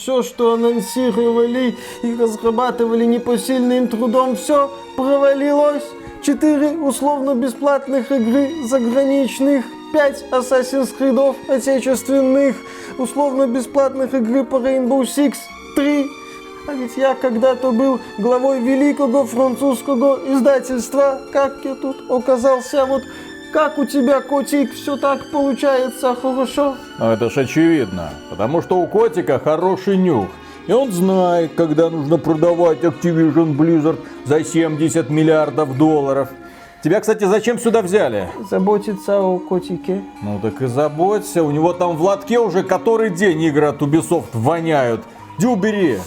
Все, что анонсировали и разрабатывали непосильным трудом, все провалилось. Четыре условно-бесплатных игры заграничных, пять Assassin's Creed отечественных, условно-бесплатных игры по Rainbow Six, три. А ведь я когда-то был главой великого французского издательства. Как я тут оказался? Вот как у тебя, котик, все так получается хорошо? Ну, это ж очевидно, потому что у котика хороший нюх. И он знает, когда нужно продавать Activision Blizzard за 70 миллиардов долларов. Тебя, кстати, зачем сюда взяли? Заботиться о котике. Ну так и заботься, у него там в лотке уже который день игры от Ubisoft воняют. Иди убери.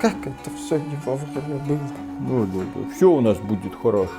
Как это все не вовремя было. Ну да, да, все у нас будет хорошо.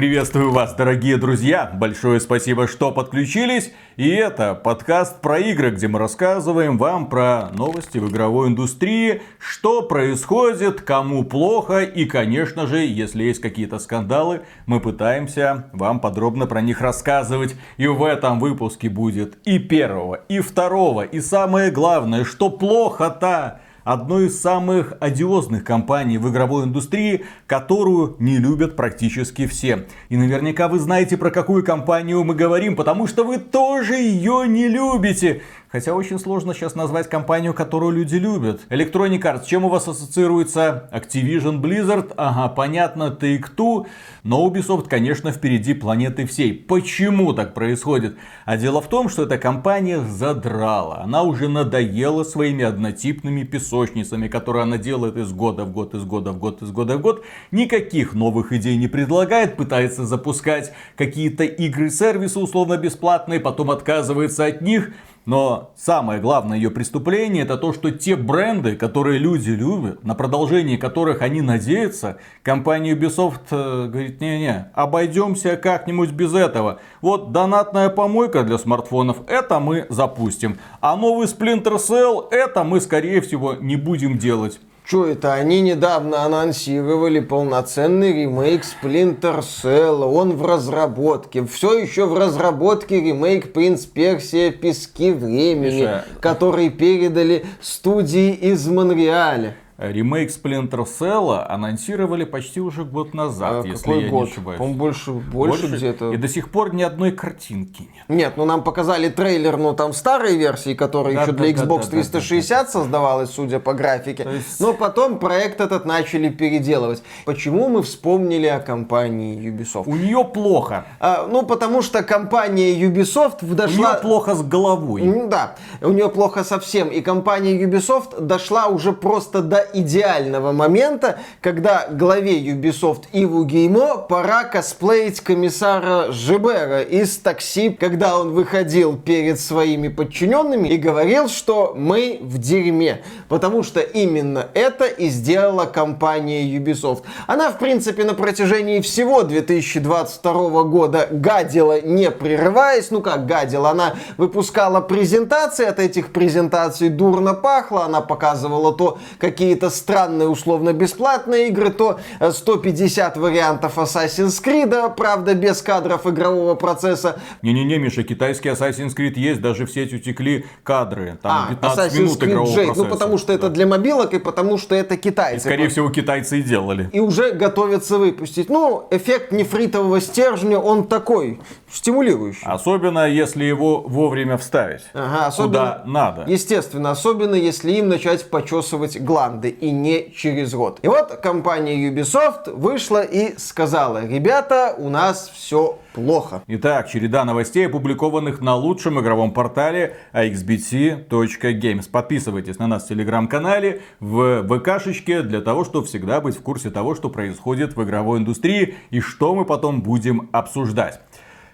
Приветствую вас, дорогие друзья! Большое спасибо, что подключились. И это подкаст про игры, где мы рассказываем вам про новости в игровой индустрии, что происходит, кому плохо и, конечно же, если есть какие-то скандалы, мы пытаемся вам подробно про них рассказывать. И в этом выпуске будет и первого, и второго, и самое главное, что плохо-то одной из самых одиозных компаний в игровой индустрии, которую не любят практически все. И наверняка вы знаете, про какую компанию мы говорим, потому что вы тоже ее не любите. Хотя очень сложно сейчас назвать компанию, которую люди любят. Electronic Arts, чем у вас ассоциируется Activision Blizzard? Ага, понятно, Take-Two. Но Ubisoft, конечно, впереди планеты всей. Почему так происходит? А дело в том, что эта компания задрала. Она уже надоела своими однотипными песочницами, которые она делает из года в год, из года в год, из года в год. Никаких новых идей не предлагает, пытается запускать какие-то игры-сервисы условно бесплатные, потом отказывается от них. Но самое главное ее преступление это то, что те бренды, которые люди любят, на продолжение которых они надеются, компания Ubisoft э, говорит, не-не, обойдемся как-нибудь без этого. Вот донатная помойка для смартфонов, это мы запустим. А новый Splinter Cell, это мы скорее всего не будем делать. Что это? Они недавно анонсировали полноценный ремейк Splinter Cell. Он в разработке. Все еще в разработке ремейк Принц Персия Пески Времени, Миша. который передали студии из Монреаля. Ремейк Splinter Cell анонсировали почти уже год назад, а если какой я год? не ошибаюсь. Он больше, больше, больше где-то. И до сих пор ни одной картинки нет. Нет, ну нам показали трейлер, ну там старой версии, которая да, еще да, для Xbox да, 360 да, да, создавалась, судя по графике. Есть... Но потом проект этот начали переделывать. Почему мы вспомнили о компании Ubisoft? У нее плохо. А, ну потому что компания Ubisoft дошла... У нее плохо с головой. Да, у нее плохо совсем. И компания Ubisoft дошла уже просто до идеального момента, когда главе Ubisoft Иву Геймо пора косплеить комиссара Жибера из такси, когда он выходил перед своими подчиненными и говорил, что мы в дерьме. Потому что именно это и сделала компания Ubisoft. Она, в принципе, на протяжении всего 2022 года гадила, не прерываясь. Ну как гадила? Она выпускала презентации, от этих презентаций дурно пахло, она показывала то, какие какие-то странные условно-бесплатные игры, то 150 э, вариантов Assassin's Creed, правда, без кадров игрового процесса. Не-не-не, Миша, китайский Assassin's Creed есть, даже в сеть утекли кадры. Там а, 15 Assassin's минут Creed игрового Jade. процесса. Ну, потому что да. это для мобилок и потому что это китайцы. И, скорее всего, китайцы и делали. И уже готовятся выпустить. Ну, эффект нефритового стержня, он такой, стимулирующий. Особенно, если его вовремя вставить. Ага, особенно, куда надо. Естественно, особенно, если им начать почесывать гланды и не через рот. И вот компания Ubisoft вышла и сказала, ребята, у нас все плохо. Итак, череда новостей, опубликованных на лучшем игровом портале axbt.games. Подписывайтесь на нас в телеграм-канале, в ВКшечке, для того, чтобы всегда быть в курсе того, что происходит в игровой индустрии и что мы потом будем обсуждать.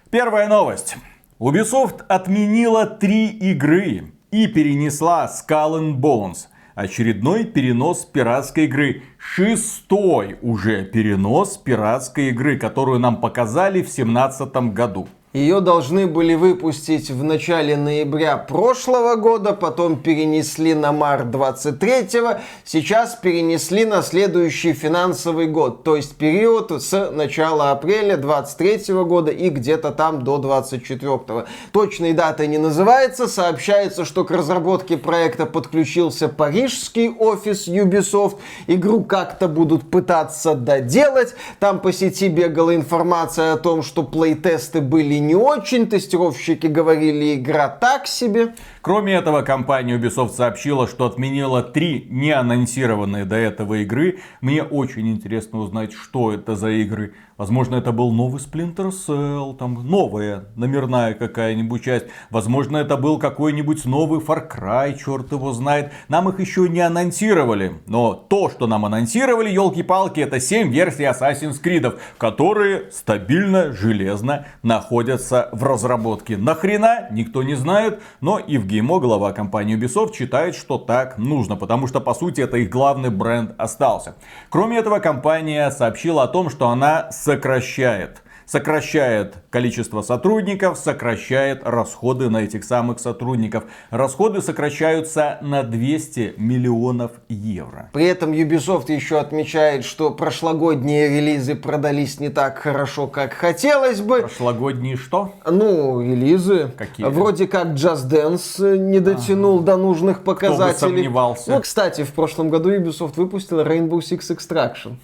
Первая новость. Ubisoft отменила три игры и перенесла Skull and Bones – очередной перенос пиратской игры. Шестой уже перенос пиратской игры, которую нам показали в 2017 году. Ее должны были выпустить в начале ноября прошлого года, потом перенесли на март 23-го, сейчас перенесли на следующий финансовый год, то есть период с начала апреля 23 -го года и где-то там до 24 -го. Точной даты не называется, сообщается, что к разработке проекта подключился парижский офис Ubisoft, игру как-то будут пытаться доделать, там по сети бегала информация о том, что плейтесты были не очень, тестировщики говорили, игра так себе. Кроме этого, компания Ubisoft сообщила, что отменила три неанонсированные до этого игры. Мне очень интересно узнать, что это за игры. Возможно, это был новый Splinter Cell, там новая номерная какая-нибудь часть. Возможно, это был какой-нибудь новый Far Cry, черт его знает. Нам их еще не анонсировали. Но то, что нам анонсировали, елки-палки, это 7 версий Assassin's Creed, которые стабильно, железно находятся в разработке. Нахрена, никто не знает, но GMO глава компании Ubisoft считает, что так нужно, потому что по сути это их главный бренд остался. Кроме этого, компания сообщила о том, что она сокращает сокращает количество сотрудников, сокращает расходы на этих самых сотрудников. Расходы сокращаются на 200 миллионов евро. При этом Ubisoft еще отмечает, что прошлогодние релизы продались не так хорошо, как хотелось бы. Прошлогодние что? Ну, релизы. Какие? Вроде как Just Dance не дотянул ага. до нужных показателей. Кто бы сомневался. Ну, кстати, в прошлом году Ubisoft выпустил Rainbow Six Extraction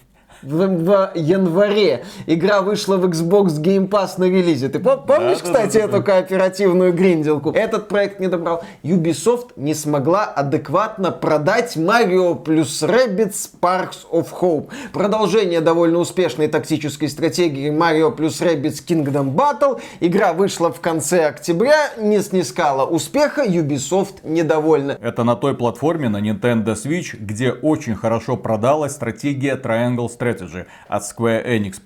в, в январе игра вышла в Xbox Game Pass на релизе. Ты помнишь, да, кстати, да, да, эту кооперативную гринделку? Этот проект не добрал. Ubisoft не смогла адекватно продать Mario плюс Rabbids Sparks of Hope. Продолжение довольно успешной тактической стратегии Mario плюс Rabbids Kingdom Battle. Игра вышла в конце октября, не снискала успеха, Ubisoft недовольна. Это на той платформе, на Nintendo Switch, где очень хорошо продалась стратегия Triangle Strategy Strategy от Square Enix.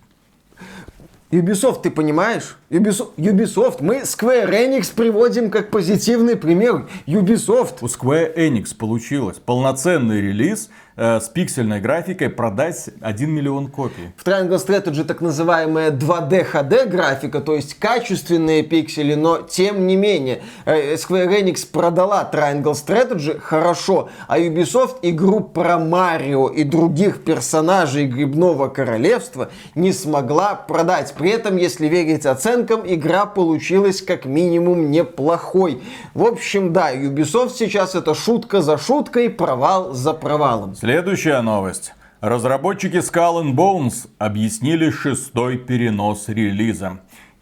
Ubisoft, ты понимаешь? Ubisoft, мы Square Enix приводим как позитивный пример. Ubisoft. У Square Enix получилось полноценный релиз э, с пиксельной графикой продать 1 миллион копий. В Triangle Strategy так называемая 2D HD графика, то есть качественные пиксели, но тем не менее э, Square Enix продала Triangle Strategy хорошо, а Ubisoft игру про Марио и других персонажей Грибного Королевства не смогла продать. При этом, если верить оценкам, игра получилась как минимум неплохой. В общем, да, Ubisoft сейчас это шутка за шуткой, провал за провалом. Следующая новость. Разработчики Skull and Bones объяснили шестой перенос релиза.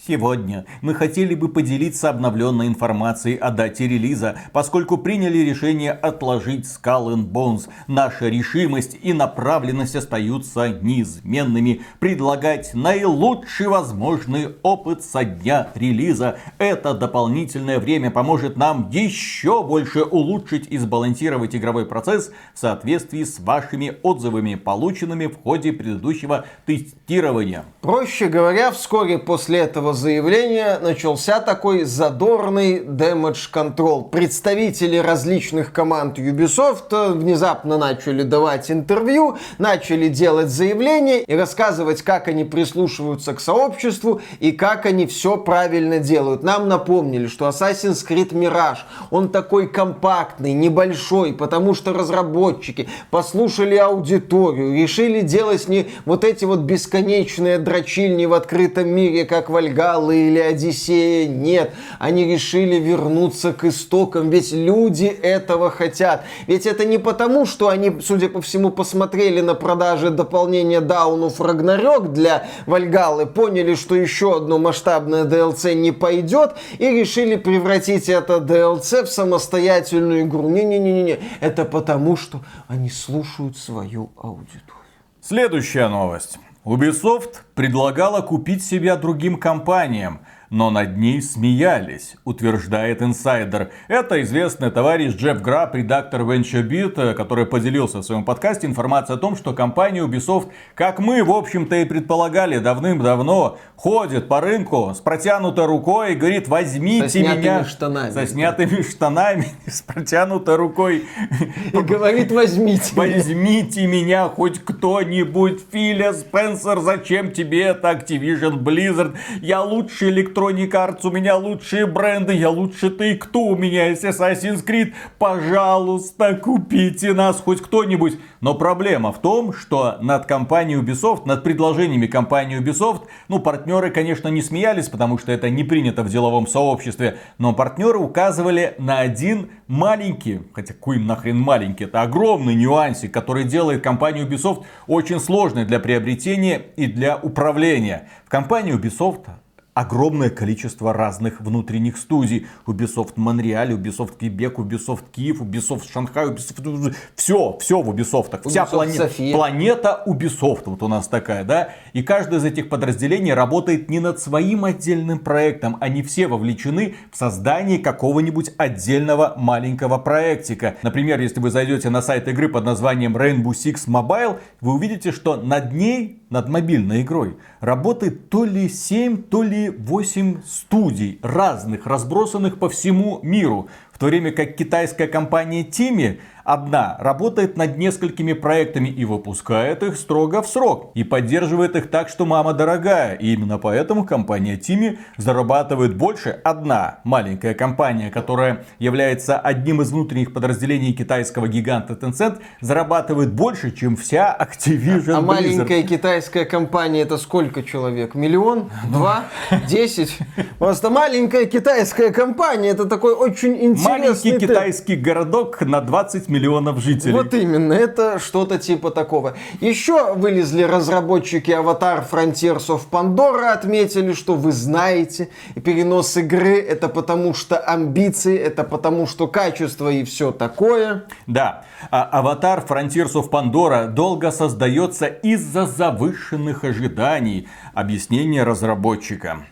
Сегодня мы хотели бы поделиться обновленной информацией о дате релиза, поскольку приняли решение отложить Skull and Bones. Наша решимость и направленность остаются неизменными. Предлагать наилучший возможный опыт со дня релиза. Это дополнительное время поможет нам еще больше улучшить и сбалансировать игровой процесс в соответствии с вашими отзывами, полученными в ходе предыдущего тестирования. Проще говоря, вскоре после этого заявления начался такой задорный damage control. Представители различных команд Ubisoft внезапно начали давать интервью, начали делать заявления и рассказывать, как они прислушиваются к сообществу и как они все правильно делают. Нам напомнили, что Assassin's Creed Mirage, он такой компактный, небольшой, потому что разработчики послушали аудиторию, решили делать не вот эти вот бесконечные дрочильни в открытом мире, как Вальга Гала или Одиссея. Нет, они решили вернуться к истокам, ведь люди этого хотят. Ведь это не потому, что они, судя по всему, посмотрели на продажи дополнения Дауну Рагнарёк для Вальгалы, поняли, что еще одно масштабное DLC не пойдет и решили превратить это DLC в самостоятельную игру. Не-не-не-не, это потому, что они слушают свою аудиторию. Следующая новость. Ubisoft предлагала купить себя другим компаниям – но над ней смеялись, утверждает инсайдер. Это известный товарищ Джефф Граб, редактор VentureBeat, который поделился в своем подкасте информацией о том, что компания Ubisoft, как мы, в общем-то, и предполагали давным-давно, ходит по рынку с протянутой рукой и говорит, возьмите со меня... штанами. Со снятыми штанами, с протянутой рукой. И говорит, возьмите Возьмите меня хоть кто-нибудь, Филя Спенсер, зачем тебе это Activision Blizzard? Я лучший электронный Electronic Arts, у меня лучшие бренды, я лучше ты, кто у меня есть Assassin's Creed, пожалуйста, купите нас хоть кто-нибудь. Но проблема в том, что над компанией Ubisoft, над предложениями компании Ubisoft, ну, партнеры, конечно, не смеялись, потому что это не принято в деловом сообществе, но партнеры указывали на один маленький, хотя какой нахрен маленький, это огромный нюансик, который делает компанию Ubisoft очень сложной для приобретения и для управления. В компании Ubisoft огромное количество разных внутренних студий. Ubisoft Монреаль, Ubisoft Квебек, Ubisoft Киев, Ubisoft Шанхай, Ubisoft... Все, все в Ubisoft. Вся планета, планета Ubisoft вот у нас такая, да? И каждое из этих подразделений работает не над своим отдельным проектом. Они все вовлечены в создание какого-нибудь отдельного маленького проектика. Например, если вы зайдете на сайт игры под названием Rainbow Six Mobile, вы увидите, что над ней над мобильной игрой работает то ли 7, то ли 8 студий разных, разбросанных по всему миру. В то время как китайская компания Тими одна работает над несколькими проектами и выпускает их строго в срок. И поддерживает их так, что мама дорогая. И именно поэтому компания Тими зарабатывает больше. Одна маленькая компания, которая является одним из внутренних подразделений китайского гиганта Tencent, зарабатывает больше, чем вся Activision А Blizzard. маленькая китайская компания это сколько человек? Миллион? Два? Десять? Просто маленькая китайская компания это такой очень интересный... Маленький китайский городок на 20 миллионов миллионов жителей. Вот именно, это что-то типа такого. Еще вылезли разработчики Avatar Frontiers of Pandora, отметили, что вы знаете, перенос игры это потому что амбиции, это потому что качество и все такое. Да, а Avatar Frontiers of Pandora долго создается из-за завышенных ожиданий. Объяснение разработчика.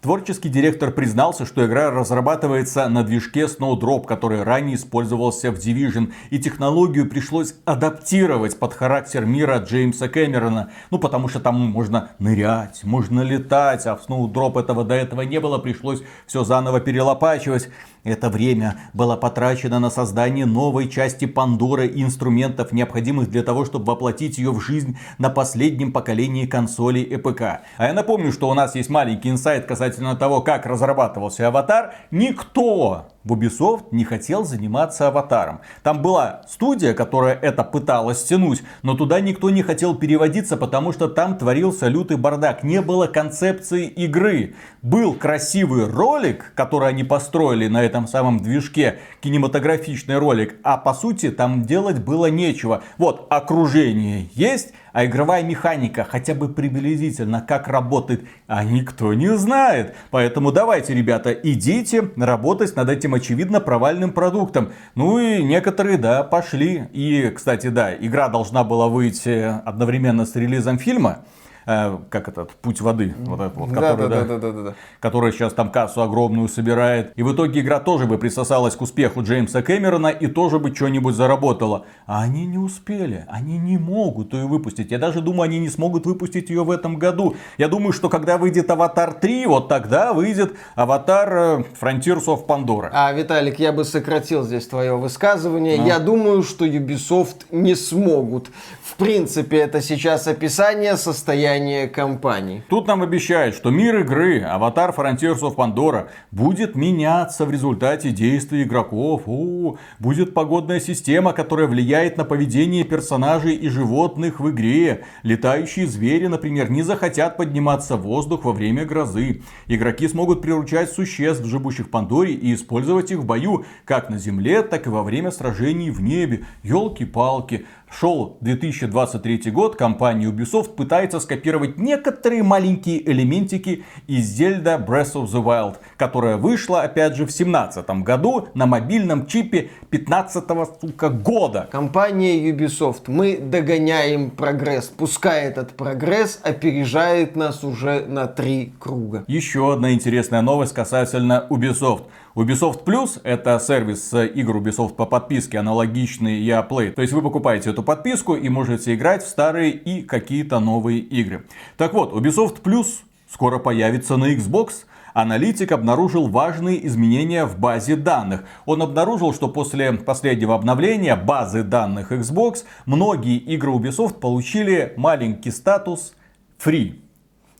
Творческий директор признался, что игра разрабатывается на движке Snowdrop, который ранее использовался в Division, и технологию пришлось адаптировать под характер мира Джеймса Кэмерона. Ну, потому что там можно нырять, можно летать, а в Snowdrop этого до этого не было, пришлось все заново перелопачивать. Это время было потрачено на создание новой части Пандоры и инструментов, необходимых для того, чтобы воплотить ее в жизнь на последнем поколении консолей ЭПК. А я напомню, что у нас есть маленький инсайт касательно того, как разрабатывался Аватар. Никто в Ubisoft не хотел заниматься аватаром. Там была студия, которая это пыталась тянуть, но туда никто не хотел переводиться, потому что там творился лютый бардак. Не было концепции игры. Был красивый ролик, который они построили на этом самом движке, кинематографичный ролик, а по сути там делать было нечего. Вот, окружение есть, а игровая механика хотя бы приблизительно как работает, а никто не знает. Поэтому давайте, ребята, идите работать над этим очевидно провальным продуктом. Ну и некоторые, да, пошли. И, кстати, да, игра должна была выйти одновременно с релизом фильма. Э, как этот, путь воды, вот этот вот, который, да, да, да, да, да, который сейчас там кассу огромную собирает. И в итоге игра тоже бы присосалась к успеху Джеймса Кэмерона и тоже бы что-нибудь заработала. А они не успели, они не могут ее выпустить. Я даже думаю, они не смогут выпустить ее в этом году. Я думаю, что когда выйдет Аватар 3, вот тогда выйдет Аватар э, Frontiers of Pandora. А, Виталик, я бы сократил здесь твое высказывание. А? Я думаю, что Ubisoft не смогут. В принципе, это сейчас описание состояния состояние компании. Тут нам обещают, что мир игры Avatar Frontiers of Pandora будет меняться в результате действий игроков. О, будет погодная система, которая влияет на поведение персонажей и животных в игре. Летающие звери, например, не захотят подниматься в воздух во время грозы. Игроки смогут приручать существ, живущих в Пандоре, и использовать их в бою, как на земле, так и во время сражений в небе. Елки-палки. Шел 2023 год, компания Ubisoft пытается скопировать некоторые маленькие элементики из Zelda Breath of the Wild, которая вышла, опять же, в 2017 году на мобильном чипе 15 сука, года. Компания Ubisoft, мы догоняем прогресс. Пускай этот прогресс опережает нас уже на три круга. Еще одна интересная новость касательно Ubisoft. Ubisoft Plus это сервис игр Ubisoft по подписке, аналогичный EA Play. То есть вы покупаете эту подписку и можете играть в старые и какие-то новые игры. Так вот, Ubisoft Plus скоро появится на Xbox. Аналитик обнаружил важные изменения в базе данных. Он обнаружил, что после последнего обновления базы данных Xbox многие игры Ubisoft получили маленький статус Free.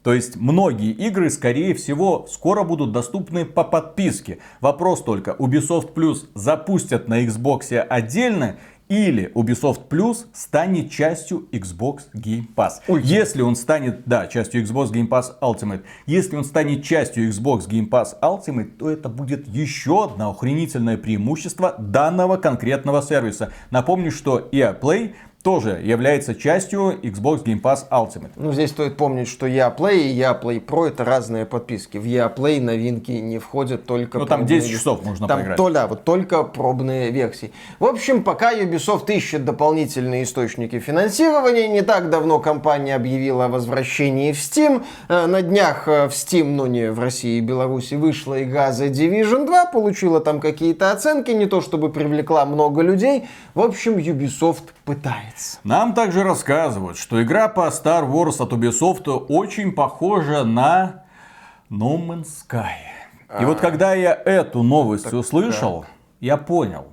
То есть многие игры, скорее всего, скоро будут доступны по подписке. Вопрос только, Ubisoft Plus запустят на Xbox отдельно или Ubisoft Plus станет частью Xbox Game Pass. Ой. Если он станет, да, частью Xbox Game Pass Ultimate, если он станет частью Xbox Game Pass Ultimate, то это будет еще одно охренительное преимущество данного конкретного сервиса. Напомню, что EA Play тоже является частью Xbox Game Pass Ultimate. Ну, здесь стоит помнить, что EA Play и EA Play Pro это разные подписки. В EA Play новинки не входят только... Ну, там 10 часов можно там поиграть. То, да, вот только пробные версии. В общем, пока Ubisoft ищет дополнительные источники финансирования, не так давно компания объявила о возвращении в Steam. Э, на днях э, в Steam, но не в России и Беларуси, вышла игра The Division 2, получила там какие-то оценки, не то чтобы привлекла много людей. В общем, Ubisoft пытается. Нам также рассказывают, что игра по Star Wars от Ubisoft очень похожа на No Man's Sky. И вот когда я эту новость так, услышал, да. я понял.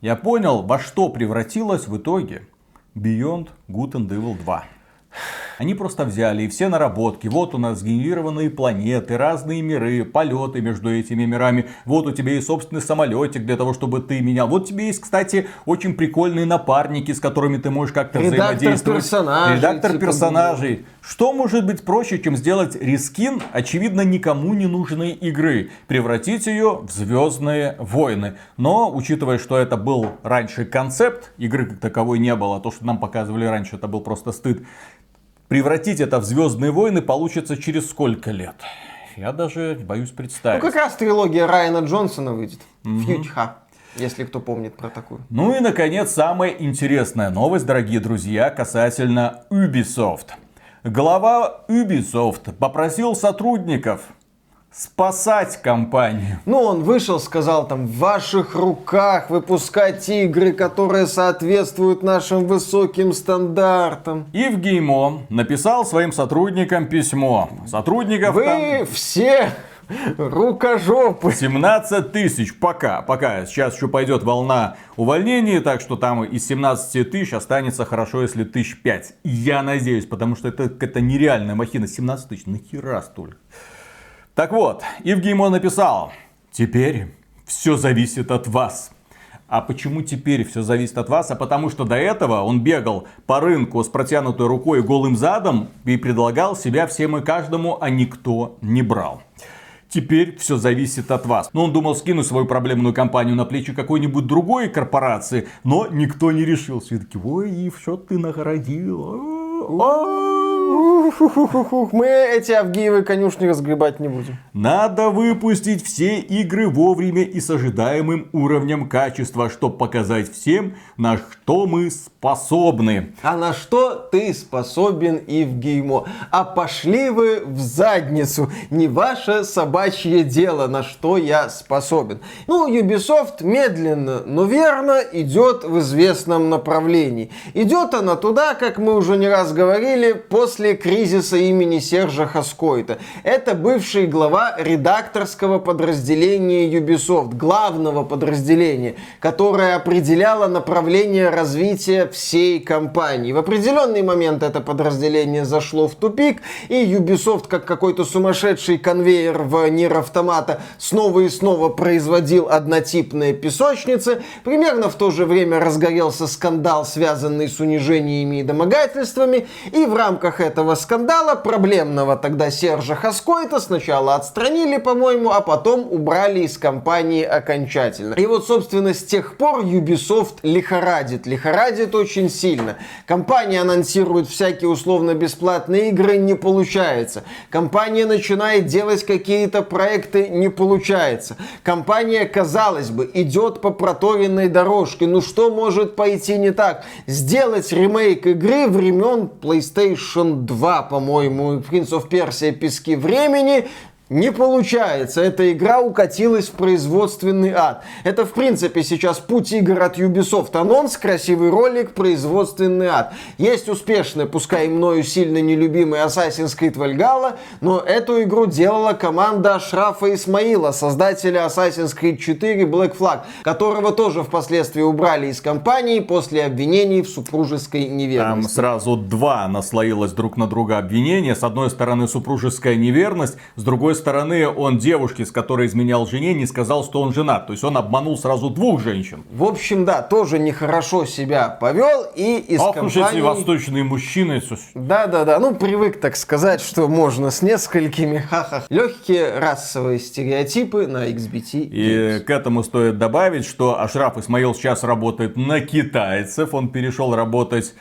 Я понял, во что превратилась в итоге Beyond Good and Evil 2. Они просто взяли и все наработки. Вот у нас сгенерированные планеты, разные миры, полеты между этими мирами. Вот у тебя есть собственный самолетик для того, чтобы ты менял. Вот тебе есть, кстати, очень прикольные напарники, с которыми ты можешь как-то Редактор взаимодействовать. Персонажей, Редактор типа персонажей. Что может быть проще, чем сделать рискин, очевидно, никому не нужной игры? Превратить ее в Звездные войны. Но, учитывая, что это был раньше концепт, игры как таковой не было, то, что нам показывали раньше, это был просто стыд превратить это в Звездные войны получится через сколько лет? Я даже боюсь представить. Ну, как раз трилогия Райана Джонсона выйдет. Угу. Фьючха. Если кто помнит про такую. Ну и, наконец, самая интересная новость, дорогие друзья, касательно Ubisoft. Глава Ubisoft попросил сотрудников спасать компанию. Ну, он вышел, сказал там, в ваших руках выпускать игры, которые соответствуют нашим высоким стандартам. И в Геймо написал своим сотрудникам письмо. Сотрудников Вы там... все рукожопы. 17 тысяч пока, пока. Сейчас еще пойдет волна увольнений, так что там из 17 тысяч останется хорошо, если тысяч пять. Я надеюсь, потому что это, это нереальная махина. 17 тысяч, нахера столько? Так вот, Евгеймон написал, теперь все зависит от вас. А почему теперь все зависит от вас? А потому что до этого он бегал по рынку с протянутой рукой и голым задом и предлагал себя всем и каждому, а никто не брал. Теперь все зависит от вас. Но он думал скинуть свою проблемную компанию на плечи какой-нибудь другой корпорации, но никто не решился. И такие, ой, Ив, что ты нагородил? Мы эти Авгиевы конюшни разгребать не будем. Надо выпустить все игры вовремя и с ожидаемым уровнем качества, чтобы показать всем, на что мы способны. А на что ты способен, Евгеймо? А пошли вы в задницу. Не ваше собачье дело, на что я способен. Ну, Ubisoft медленно, но верно идет в известном направлении. Идет она туда, как мы уже не раз говорили, после кризиса имени Сержа Хаскойта. Это бывший глава редакторского подразделения Ubisoft, главного подразделения, которое определяло направление развития всей компании. В определенный момент это подразделение зашло в тупик, и Ubisoft, как какой-то сумасшедший конвейер в Нир Автомата, снова и снова производил однотипные песочницы. Примерно в то же время разгорелся скандал, связанный с унижениями и домогательствами, и в рамках этого скандала проблемного тогда Сержа Хаскойта сначала отстранили, по-моему, а потом убрали из компании окончательно. И вот, собственно, с тех пор Ubisoft лихорадит. Лихорадит очень сильно. Компания анонсирует всякие условно-бесплатные игры, не получается. Компания начинает делать какие-то проекты, не получается. Компания, казалось бы, идет по проторенной дорожке. Ну что может пойти не так? Сделать ремейк игры времен PlayStation 2 по-моему, Prince of Persia Пески времени Не получается. Эта игра укатилась в производственный ад. Это, в принципе, сейчас путь игр от Ubisoft. Анонс, красивый ролик, производственный ад. Есть успешный, пускай мною сильно нелюбимый Assassin's Creed Valhalla, но эту игру делала команда Шрафа Исмаила, создателя Assassin's Creed 4 Black Flag, которого тоже впоследствии убрали из компании после обвинений в супружеской неверности. Там сразу два наслоилось друг на друга обвинения. С одной стороны супружеская неверность, с другой стороны он девушке, с которой изменял жене, не сказал, что он женат. То есть он обманул сразу двух женщин. В общем, да, тоже нехорошо себя повел и из Ох компании... эти восточные мужчины. Да-да-да, ну привык так сказать, что можно с несколькими, ха-ха. Легкие расовые стереотипы на XBT. И к этому стоит добавить, что Ашраф Исмаил сейчас работает на китайцев. Он перешел работать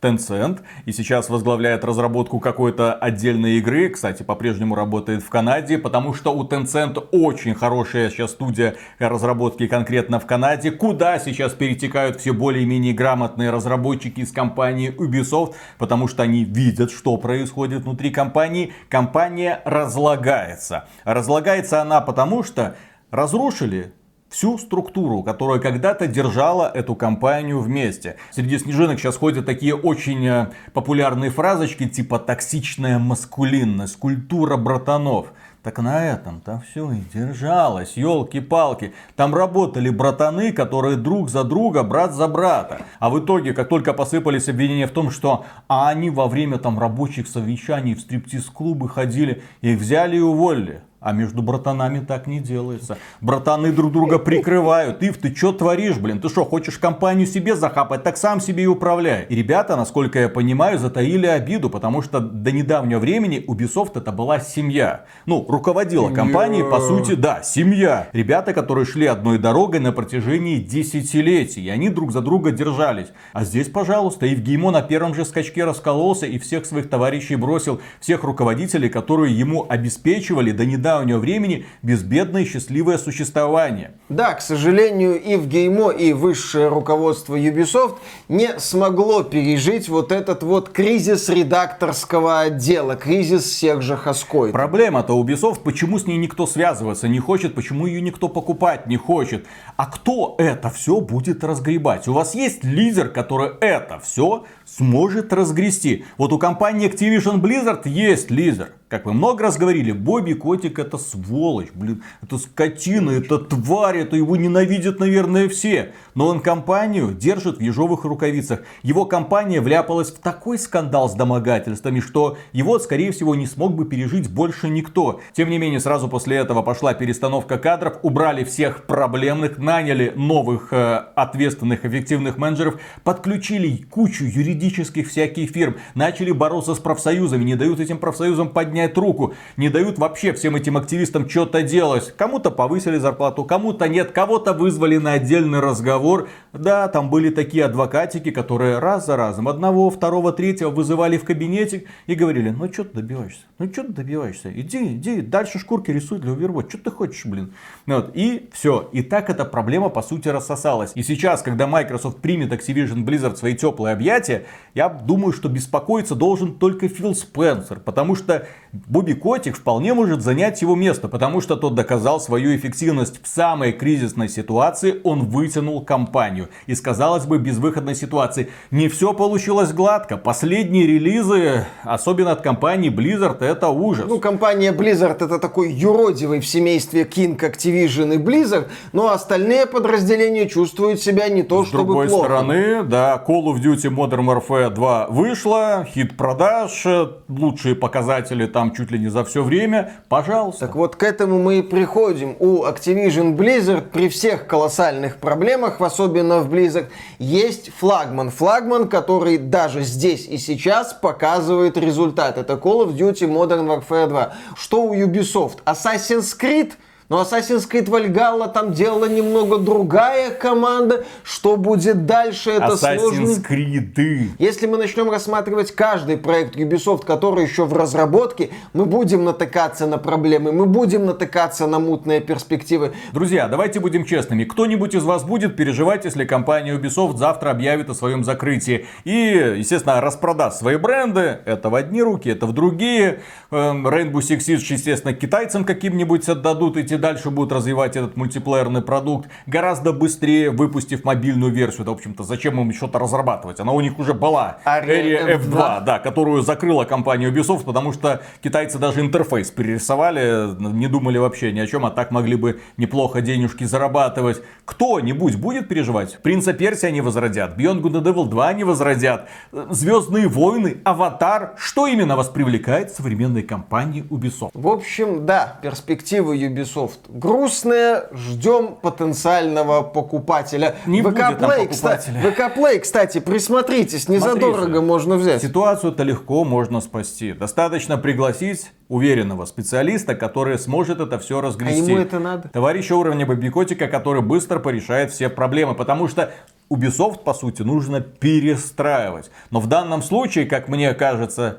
Tencent и сейчас возглавляет разработку какой-то отдельной игры. Кстати, по-прежнему работает в Канаде, потому что у Tencent очень хорошая сейчас студия разработки конкретно в Канаде, куда сейчас перетекают все более-менее грамотные разработчики из компании Ubisoft, потому что они видят, что происходит внутри компании. Компания разлагается. Разлагается она потому, что разрушили всю структуру, которая когда-то держала эту компанию вместе. Среди снежинок сейчас ходят такие очень э, популярные фразочки, типа токсичная маскулинность, культура братанов. Так на этом-то все и держалось, елки-палки. Там работали братаны, которые друг за друга, брат за брата. А в итоге, как только посыпались обвинения в том, что а они во время там рабочих совещаний в стриптиз-клубы ходили, их взяли и уволили. А между братанами так не делается. Братаны друг друга прикрывают. Ив, ты что творишь, блин? Ты что, хочешь компанию себе захапать? Так сам себе и управляй. И ребята, насколько я понимаю, затаили обиду, потому что до недавнего времени Ubisoft это была семья. Ну, руководила компанией, по сути, да, семья. Ребята, которые шли одной дорогой на протяжении десятилетий. И они друг за друга держались. А здесь, пожалуйста, Евгеймо на первом же скачке раскололся и всех своих товарищей бросил. Всех руководителей, которые ему обеспечивали до недавнего недавнего времени безбедное счастливое существование. Да, к сожалению, и в Геймо, и высшее руководство Ubisoft не смогло пережить вот этот вот кризис редакторского отдела, кризис всех же Хаской. Проблема-то Ubisoft, почему с ней никто связываться не хочет, почему ее никто покупать не хочет. А кто это все будет разгребать? У вас есть лидер, который это все сможет разгрести. Вот у компании Activision Blizzard есть лидер. Как мы много раз говорили, Бобби Котик это сволочь, блин, это скотина, это тварь, это его ненавидят, наверное, все. Но он компанию держит в ежовых рукавицах. Его компания вляпалась в такой скандал с домогательствами, что его, скорее всего, не смог бы пережить больше никто. Тем не менее, сразу после этого пошла перестановка кадров, убрали всех проблемных, наняли новых э, ответственных, эффективных менеджеров, подключили кучу юридических всяких фирм, начали бороться с профсоюзами, не дают этим профсоюзам поднять руку, не дают вообще всем этим активистам что-то делать. Кому-то повысили зарплату, кому-то нет, кого-то вызвали на отдельный разговор. Да, там были такие адвокатики, которые раз за разом одного, второго, третьего вызывали в кабинетик и говорили, ну что ты добиваешься? Ну что ты добиваешься? Иди, иди, дальше шкурки рисуй для Overwatch. Что ты хочешь, блин? Вот. И все. И так эта проблема по сути рассосалась. И сейчас, когда Microsoft примет Activision Blizzard свои теплые объятия, я думаю, что беспокоиться должен только Фил Спенсер. Потому что Бобби Котик вполне может занять его место, потому что тот доказал свою эффективность в самой кризисной ситуации, он вытянул компанию. Из, казалось бы, безвыходной ситуации. Не все получилось гладко. Последние релизы, особенно от компании Blizzard, это ужас. Ну, компания Blizzard это такой юродивый в семействе King, Activision и Blizzard, но остальные подразделения чувствуют себя не то, С чтобы другой плохо. стороны, да, Call of Duty Modern Warfare 2 вышла, хит продаж, лучшие показатели там чуть ли не за все время, пожалуйста. Так вот, к этому мы и приходим. У Activision Blizzard при всех колоссальных проблемах, особенно в Blizzard, есть флагман. Флагман, который даже здесь и сейчас показывает результат. Это Call of Duty Modern Warfare 2. Что у Ubisoft? Assassin's Creed – Но Assassin's Creed Valhalla там делала немного другая команда. Что будет дальше, это Assassin's сложно. Creed. Если мы начнем рассматривать каждый проект Ubisoft, который еще в разработке, мы будем натыкаться на проблемы, мы будем натыкаться на мутные перспективы. Друзья, давайте будем честными. Кто-нибудь из вас будет переживать, если компания Ubisoft завтра объявит о своем закрытии и, естественно, распродаст свои бренды. Это в одни руки, это в другие. Эм, Rainbow Six Siege, естественно, китайцам каким-нибудь отдадут, и те дальше будут развивать этот мультиплеерный продукт гораздо быстрее, выпустив мобильную версию. Да, в общем-то, зачем им что-то разрабатывать? Она у них уже была. Area F2. F2, да, которую закрыла компания Ubisoft, потому что китайцы даже интерфейс перерисовали, не думали вообще ни о чем, а так могли бы неплохо денежки зарабатывать. Кто-нибудь будет переживать? Принца Персия они возродят, Beyond Good and Evil 2 они возродят, Звездные войны, Аватар. Что именно вас привлекает в современной компании Ubisoft? В общем, да, перспективы Ubisoft грустные. Ждем потенциального покупателя. Не будет там Play, кстати. VK Play, кстати, присмотритесь, не Смотрите. задорого можно взять. Ситуацию-то легко можно спасти. Достаточно пригласить уверенного специалиста, который сможет это все А разгрести. ему это надо? Товарища уровня Бобикотика, который быстро порешает все проблемы. Потому что Ubisoft, по сути, нужно перестраивать. Но в данном случае, как мне кажется,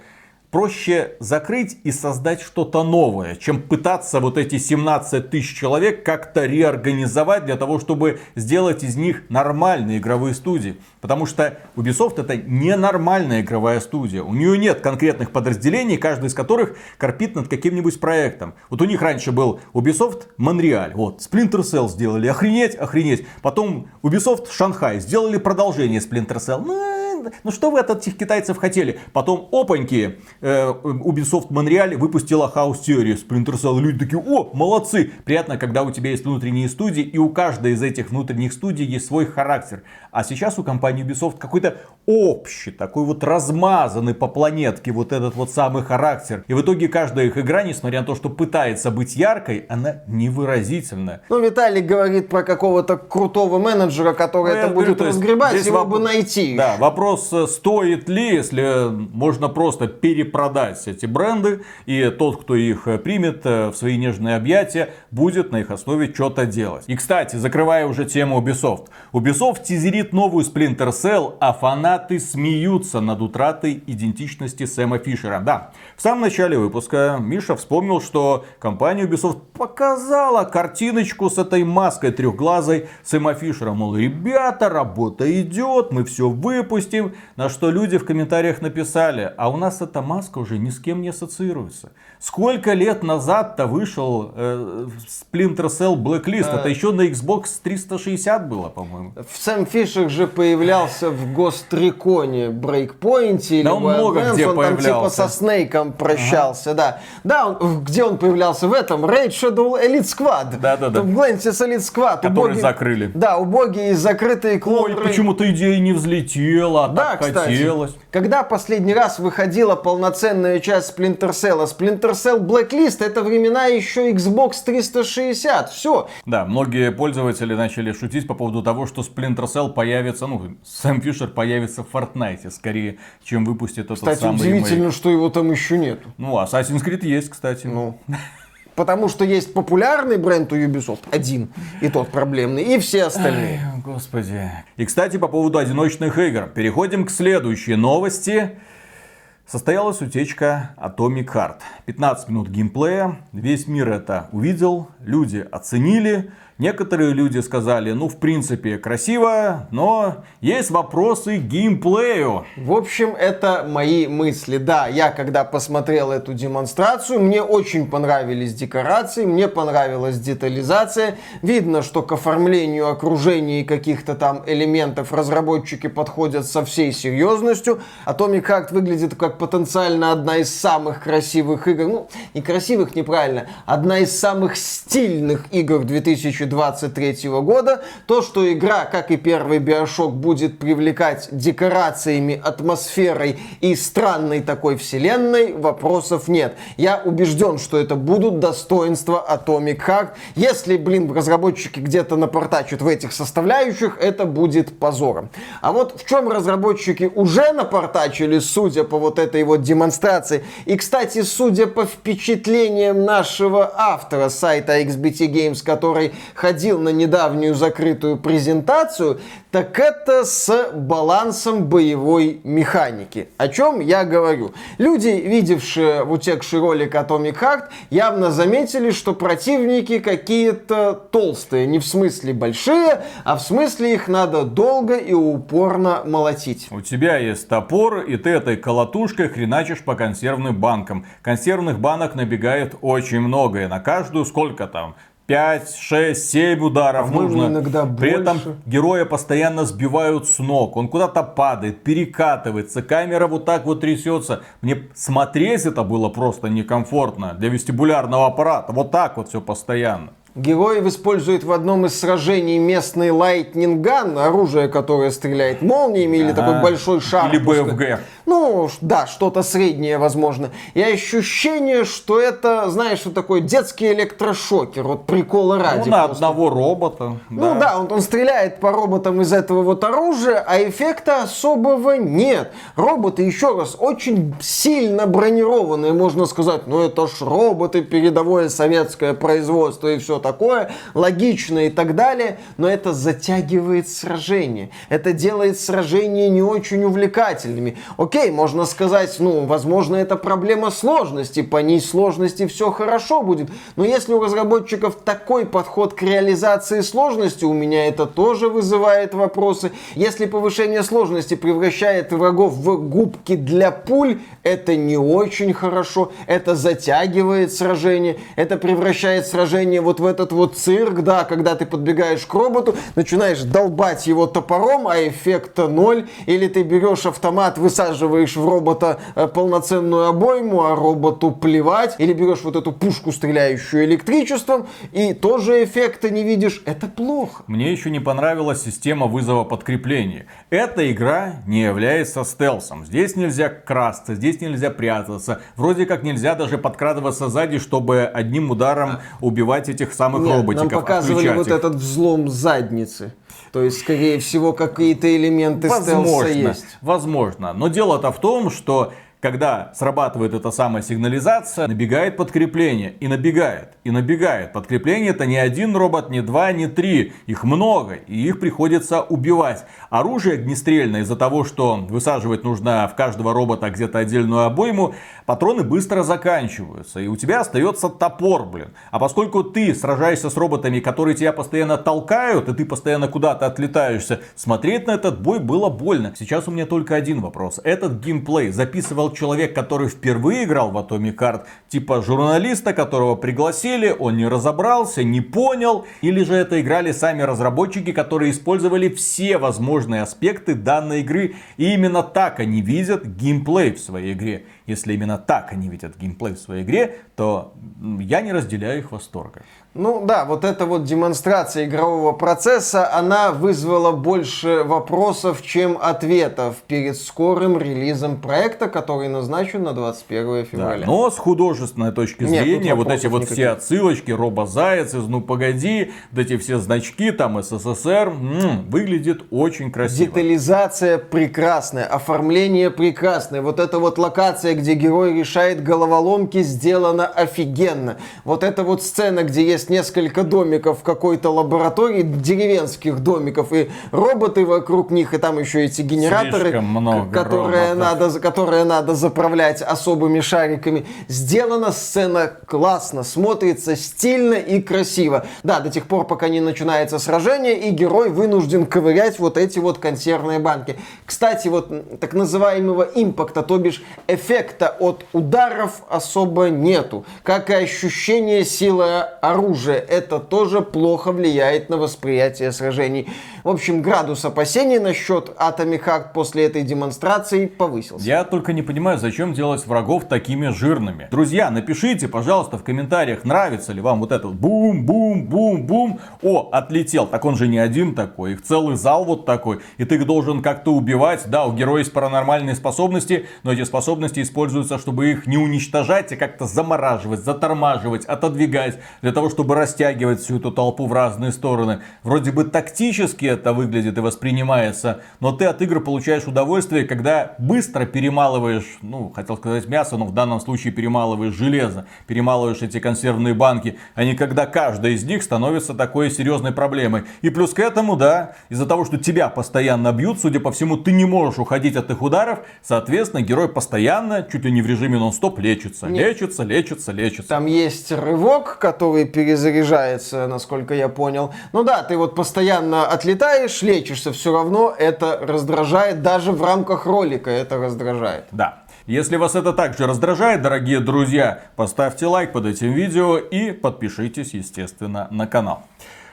проще закрыть и создать что-то новое, чем пытаться вот эти 17 тысяч человек как-то реорганизовать для того, чтобы сделать из них нормальные игровые студии. Потому что Ubisoft это ненормальная игровая студия. У нее нет конкретных подразделений, каждый из которых корпит над каким-нибудь проектом. Вот у них раньше был Ubisoft Монреаль, вот, Splinter Cell сделали, охренеть, охренеть. Потом Ubisoft Шанхай, сделали продолжение Splinter Cell. Ну, ну что вы от этих китайцев хотели? Потом, опаньки, э, Ubisoft Монреаль выпустила House Theory, Splinter Cell. Люди такие, о, молодцы. Приятно, когда у тебя есть внутренние студии, и у каждой из этих внутренних студий есть свой характер. А сейчас у компании Ubisoft какой-то общий, такой вот размазанный по планетке вот этот вот самый характер. И в итоге каждая их игра, несмотря на то, что пытается быть яркой, она невыразительная. Ну, Виталик говорит про какого-то крутого менеджера, который Ну, это будет говорю, есть разгребать, его воп- бы найти. Да, вопрос, э, стоит ли, если можно просто перепродать эти бренды, и тот, кто их э, примет э, в свои нежные объятия, будет на их основе что-то делать. И, кстати, закрывая уже тему Ubisoft. Ubisoft тизерит новую Splinter Cell, а фанаты смеются над утратой идентичности Сэма Фишера. Да, в самом начале выпуска Миша вспомнил, что компания Ubisoft показала картиночку с этой маской трехглазой Сэма Фишера. Мол, ребята, работа идет, мы все выпустим. На что люди в комментариях написали, а у нас эта маска уже ни с кем не ассоциируется. Сколько лет назад-то вышел э, Splinter Cell Blacklist? Это еще на Xbox 360 было, по-моему. Сэм Фишер же появлялся в Гостриконе, Брейкпоинте или Да он Wildlands. много где он там типа появлялся. со Снейком прощался, да. Да, он- где он появлялся? В этом Raid Shadow Elite Squad. Да-да-да. В Glantis Elite Squad. Который Убогие- закрыли. Да, убогие закрытые Ой, клоны. почему-то идея не взлетела, а Да, так кстати. хотелось. Когда последний раз выходила полноценная часть Splinter Cell? Splinter Cell Blacklist это времена еще Xbox 360. Все. Да, многие пользователи начали шутить по поводу того, что Splinter Cell появится, ну, Сэм Фишер появится в Fortnite, скорее, чем выпустит этот Кстати, самый удивительно, ремейк. что его там еще нету. Ну, Assassin's Creed есть, кстати. Ну, потому что есть популярный бренд у Ubisoft, один, и тот проблемный, и все остальные. Ай, Господи. И, кстати, по поводу одиночных игр. Переходим к следующей новости. Состоялась утечка Atomic Heart. 15 минут геймплея. Весь мир это увидел. Люди оценили. Некоторые люди сказали, ну, в принципе, красиво, но есть вопросы к геймплею. В общем, это мои мысли. Да, я когда посмотрел эту демонстрацию, мне очень понравились декорации, мне понравилась детализация. Видно, что к оформлению окружения каких-то там элементов разработчики подходят со всей серьезностью. Atomic Heart выглядит как потенциально одна из самых красивых игр. Ну, не красивых, неправильно. Одна из самых стильных игр 2020 2023 года. То, что игра, как и первый Биошок, будет привлекать декорациями, атмосферой и странной такой вселенной, вопросов нет. Я убежден, что это будут достоинства Atomic Heart. Если, блин, разработчики где-то напортачат в этих составляющих, это будет позором. А вот в чем разработчики уже напортачили, судя по вот этой вот демонстрации, и, кстати, судя по впечатлениям нашего автора сайта XBT Games, который ходил на недавнюю закрытую презентацию, так это с балансом боевой механики. О чем я говорю? Люди, видевшие в утекший ролик Atomic Heart, явно заметили, что противники какие-то толстые. Не в смысле большие, а в смысле их надо долго и упорно молотить. У тебя есть топор, и ты этой колотушкой хреначишь по консервным банкам. Консервных банок набегает очень много, и на каждую сколько там? 5, 6, 7 ударов А нужно. иногда При этом больше. героя постоянно сбивают с ног. Он куда-то падает, перекатывается, камера вот так вот трясется. Мне смотреть это было просто некомфортно для вестибулярного аппарата. Вот так вот все постоянно. Герой использует в одном из сражений местный Gun, оружие, которое стреляет молниями, или Ага. такой большой шар. Или. БФГ. Ну, да, что-то среднее, возможно. И ощущение, что это, знаешь, что такое детский электрошокер, вот прикола ради. Ну, на просто. одного робота. Ну да, он, он стреляет по роботам из этого вот оружия, а эффекта особого нет. Роботы, еще раз, очень сильно бронированные, можно сказать. Ну это ж роботы, передовое советское производство и все такое, логично и так далее. Но это затягивает сражение. Это делает сражения не очень увлекательными. Окей, можно сказать, ну, возможно, это проблема сложности. По ней сложности все хорошо будет. Но если у разработчиков такой подход к реализации сложности, у меня это тоже вызывает вопросы. Если повышение сложности превращает врагов в губки для пуль, это не очень хорошо. Это затягивает сражение. Это превращает сражение вот в этот вот цирк, да, когда ты подбегаешь к роботу, начинаешь долбать его топором, а эффекта ноль. Или ты берешь автомат, высаживаешь в робота э, полноценную обойму, а роботу плевать. Или берешь вот эту пушку, стреляющую электричеством, и тоже эффекта не видишь. Это плохо. Мне еще не понравилась система вызова подкрепления. Эта игра не является стелсом. Здесь нельзя красться, здесь нельзя прятаться. Вроде как нельзя даже подкрадываться сзади, чтобы одним ударом убивать этих самых Нет, роботиков. нам показывали вот их. этот взлом задницы. То есть, скорее всего, какие-то элементы стелса Возможно, есть. возможно. Но дело-то в том, что когда срабатывает эта самая сигнализация, набегает подкрепление. И набегает, и набегает. Подкрепление это не один робот, не два, не три. Их много, и их приходится убивать. Оружие огнестрельное из-за того, что высаживать нужно в каждого робота где-то отдельную обойму, патроны быстро заканчиваются. И у тебя остается топор, блин. А поскольку ты сражаешься с роботами, которые тебя постоянно толкают, и ты постоянно куда-то отлетаешься, смотреть на этот бой было больно. Сейчас у меня только один вопрос. Этот геймплей записывал человек, который впервые играл в Atomic Heart, типа журналиста, которого пригласили, он не разобрался, не понял, или же это играли сами разработчики, которые использовали все возможные аспекты данной игры, и именно так они видят геймплей в своей игре. Если именно так они видят геймплей в своей игре, то я не разделяю их восторга. Ну да, вот эта вот демонстрация игрового процесса, она вызвала больше вопросов, чем ответов перед скорым релизом проекта, который назначен на 21 Да, февраля. но с художественной точки Нет, тут зрения, вот вопросов эти вот никаких. все отсылочки, Робозаяц из Ну Погоди, вот эти все значки, там СССР, м, выглядит очень красиво. Детализация прекрасная, оформление прекрасное. Вот эта вот локация, где герой решает головоломки, сделана офигенно. Вот эта вот сцена, где есть несколько домиков в какой-то лаборатории, деревенских домиков, и роботы вокруг них, и там еще эти генераторы, которые, роботов. надо, которые надо заправлять особыми шариками. Сделана сцена классно, смотрится стильно и красиво. Да, до тех пор, пока не начинается сражение, и герой вынужден ковырять вот эти вот консервные банки. Кстати, вот так называемого импакта, то бишь эффекта от ударов особо нету. Как и ощущение силы оружия. Это тоже плохо влияет на восприятие сражений. В общем, градус опасений насчет Atomic Heart после этой демонстрации повысился. Я только не понимаю, зачем делать врагов такими жирными. Друзья, напишите, пожалуйста, в комментариях, нравится ли вам вот это бум-бум-бум-бум. О, отлетел. Так он же не один такой, их целый зал вот такой. И ты их должен как-то убивать. Да, у героя есть паранормальные способности, но эти способности используются, чтобы их не уничтожать, а как-то замораживать, затормаживать, отодвигать. Для того, чтобы растягивать всю эту толпу в разные стороны. Вроде бы тактически это выглядит и воспринимается, но ты от игр получаешь удовольствие, когда быстро перемалываешь, ну, хотел сказать мясо, но в данном случае перемалываешь железо, перемалываешь эти консервные банки, а не когда каждая из них становится такой серьезной проблемой. И плюс к этому, да, из-за того, что тебя постоянно бьют, судя по всему, ты не можешь уходить от их ударов, соответственно, герой постоянно, чуть ли не в режиме нон-стоп, лечится, Нет. лечится, лечится, лечится. Там есть рывок, который перезаряжается, насколько я понял. Ну да, ты вот постоянно отлетаешь, лечишься, все равно это раздражает, даже в рамках ролика это раздражает. Да. Если вас это также раздражает, дорогие друзья, поставьте лайк под этим видео и подпишитесь, естественно, на канал.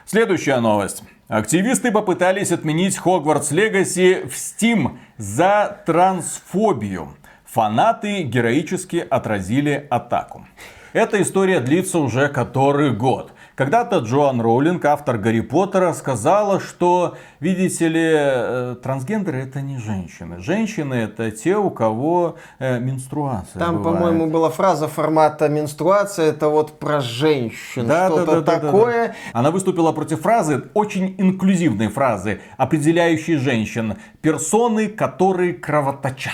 Следующая новость. Активисты попытались отменить Хогвартс Легаси в Steam за трансфобию. Фанаты героически отразили атаку. Эта история длится уже который год. Когда-то Джоан Роулинг, автор Гарри Поттера, сказала, что, видите ли, э, трансгендеры это не женщины. Женщины это те, у кого э, менструация Там, по-моему, была фраза формата менструация, это вот про женщин. Да, что-то да, да, такое. Да, да, да. Она выступила против фразы, очень инклюзивной фразы, определяющей женщин. Персоны, которые кровоточат.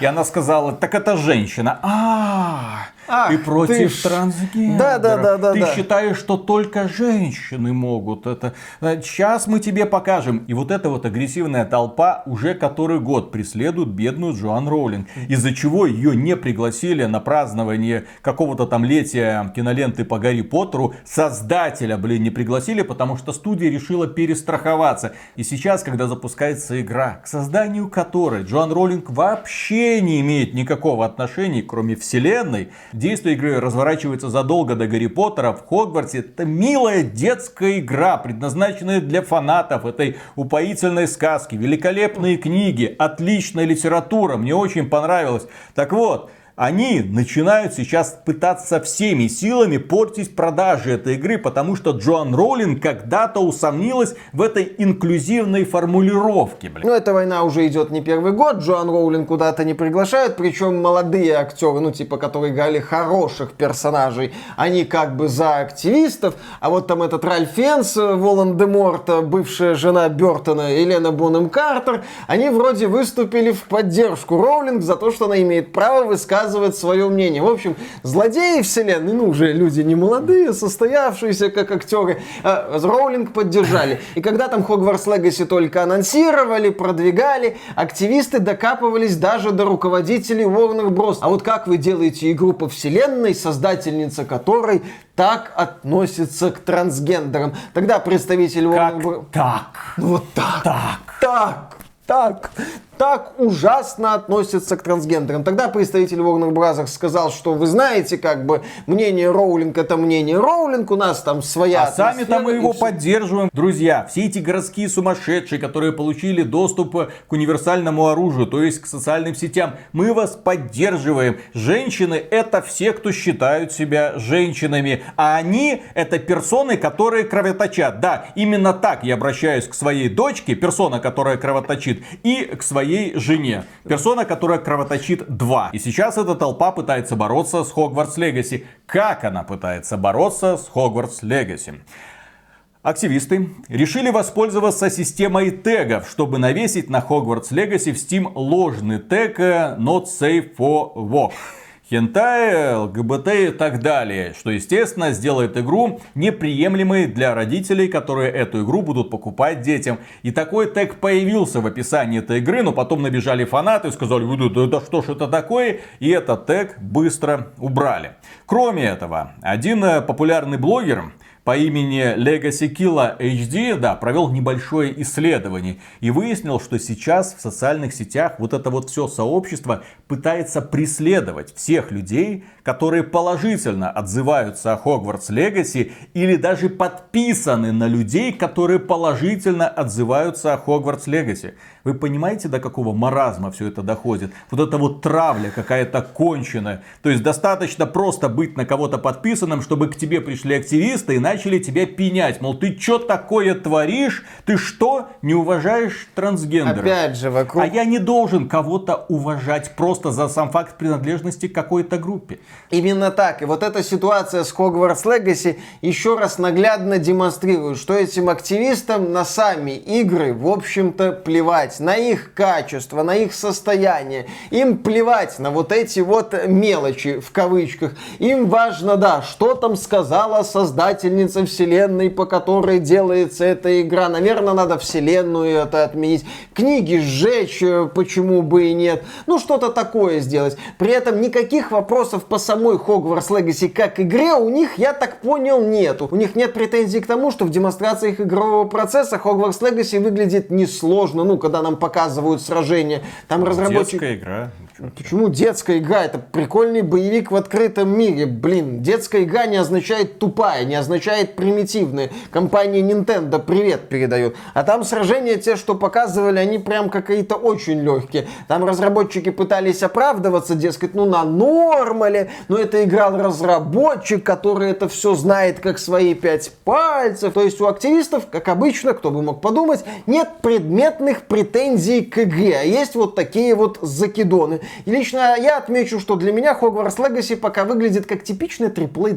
И она сказала, так это женщина. А, Ах, ты против ты трансгендеров. Да, да, да, да. Ты да. считаешь, что только женщины могут это. Сейчас мы тебе покажем. И вот эта вот агрессивная толпа уже который год преследует бедную Джоан Роулинг. Из-за чего ее не пригласили на празднование какого-то там летия киноленты по Гарри Поттеру. Создателя, блин, не пригласили, потому что студия решила перестраховаться. И сейчас, когда запускается игра, к созданию которой Джоан Роулинг вообще не имеет никакого отношения, кроме вселенной, Действие игры разворачивается задолго до Гарри Поттера в Хогвартсе. Это милая детская игра, предназначенная для фанатов этой упоительной сказки. Великолепные книги, отличная литература, мне очень понравилось. Так вот, они начинают сейчас пытаться всеми силами портить продажи этой игры, потому что Джоан Роллинг когда-то усомнилась в этой инклюзивной формулировке. Блин. Ну, эта война уже идет не первый год, Джоан Роулинг куда-то не приглашают, причем молодые актеры, ну, типа, которые играли хороших персонажей, они как бы за активистов, а вот там этот Ральф Фенс, Волан-де-Морт, бывшая жена Бертона, Елена Бонем Картер, они вроде выступили в поддержку Роулинг за то, что она имеет право высказывать высказывает свое мнение. В общем, злодеи вселенной, ну, уже люди не молодые, состоявшиеся как актеры, э, Роулинг поддержали. И когда там Хогвартс Легаси только анонсировали, продвигали, активисты докапывались даже до руководителей Warner Bros. А вот как вы делаете игру по вселенной, создательница которой так относится к трансгендерам? Тогда представитель Warner Bros. Так. Вот так. Так. Так. Так так ужасно относятся к трансгендерам. Тогда представитель Warner Bros. сказал, что вы знаете, как бы мнение Роулинг это мнение Роулинг, у нас там своя А сами там мы его все... поддерживаем. Друзья, все эти городские сумасшедшие, которые получили доступ к универсальному оружию, то есть к социальным сетям, мы вас поддерживаем. Женщины это все, кто считают себя женщинами, а они это персоны, которые кровоточат. Да, именно так я обращаюсь к своей дочке, персона, которая кровоточит, и к своей своей жене. Персона, которая кровоточит 2. И сейчас эта толпа пытается бороться с Хогвартс Легаси. Как она пытается бороться с Хогвартс Легаси? Активисты решили воспользоваться системой тегов, чтобы навесить на Хогвартс Легаси в Steam ложный тег Not Safe for Work хентай, ЛГБТ и так далее. Что, естественно, сделает игру неприемлемой для родителей, которые эту игру будут покупать детям. И такой тег появился в описании этой игры, но потом набежали фанаты и сказали, да, да что ж это такое? И этот тег быстро убрали. Кроме этого, один э, популярный блогер по имени Legacy Killa HD, да, провел небольшое исследование и выяснил, что сейчас в социальных сетях вот это вот все сообщество пытается преследовать всех людей, которые положительно отзываются о Хогвартс Легаси или даже подписаны на людей, которые положительно отзываются о Хогвартс Легаси. Вы понимаете, до какого маразма все это доходит? Вот это вот травля какая-то конченая. То есть достаточно просто быть на кого-то подписанным, чтобы к тебе пришли активисты и начали тебя пенять. Мол, ты что такое творишь? Ты что, не уважаешь трансгендеров? Опять же, вокруг... А я не должен кого-то уважать просто за сам факт принадлежности к какой-то группе. Именно так. И вот эта ситуация с Hogwarts Legacy еще раз наглядно демонстрирует, что этим активистам на сами игры, в общем-то, плевать. На их качество, на их состояние. Им плевать на вот эти вот мелочи, в кавычках. Им важно, да, что там сказала создательница вселенной, по которой делается эта игра. Наверное, надо вселенную это отменить. Книги сжечь, э, почему бы и нет. Ну, что-то такое сделать. При этом никаких вопросов по самой Hogwarts Legacy как игре у них, я так понял, нету. У них нет претензий к тому, что в демонстрациях игрового процесса Hogwarts Legacy выглядит несложно. Ну, когда нам показывают сражения. Там разработчики... Детская игра. Почему детская игра? Это прикольный боевик в открытом мире. Блин, детская игра не означает тупая, не означает примитивная. Компания Nintendo привет передает. А там сражения те, что показывали, они прям какие-то очень легкие. Там разработчики пытались оправдываться, дескать, ну на нормале, но это играл разработчик, который это все знает как свои пять пальцев. То есть у активистов, как обычно, кто бы мог подумать, нет предметных претензий к игре. А есть вот такие вот закидоны. И лично я отмечу, что для меня Hogwarts Legacy пока выглядит как типичный триплей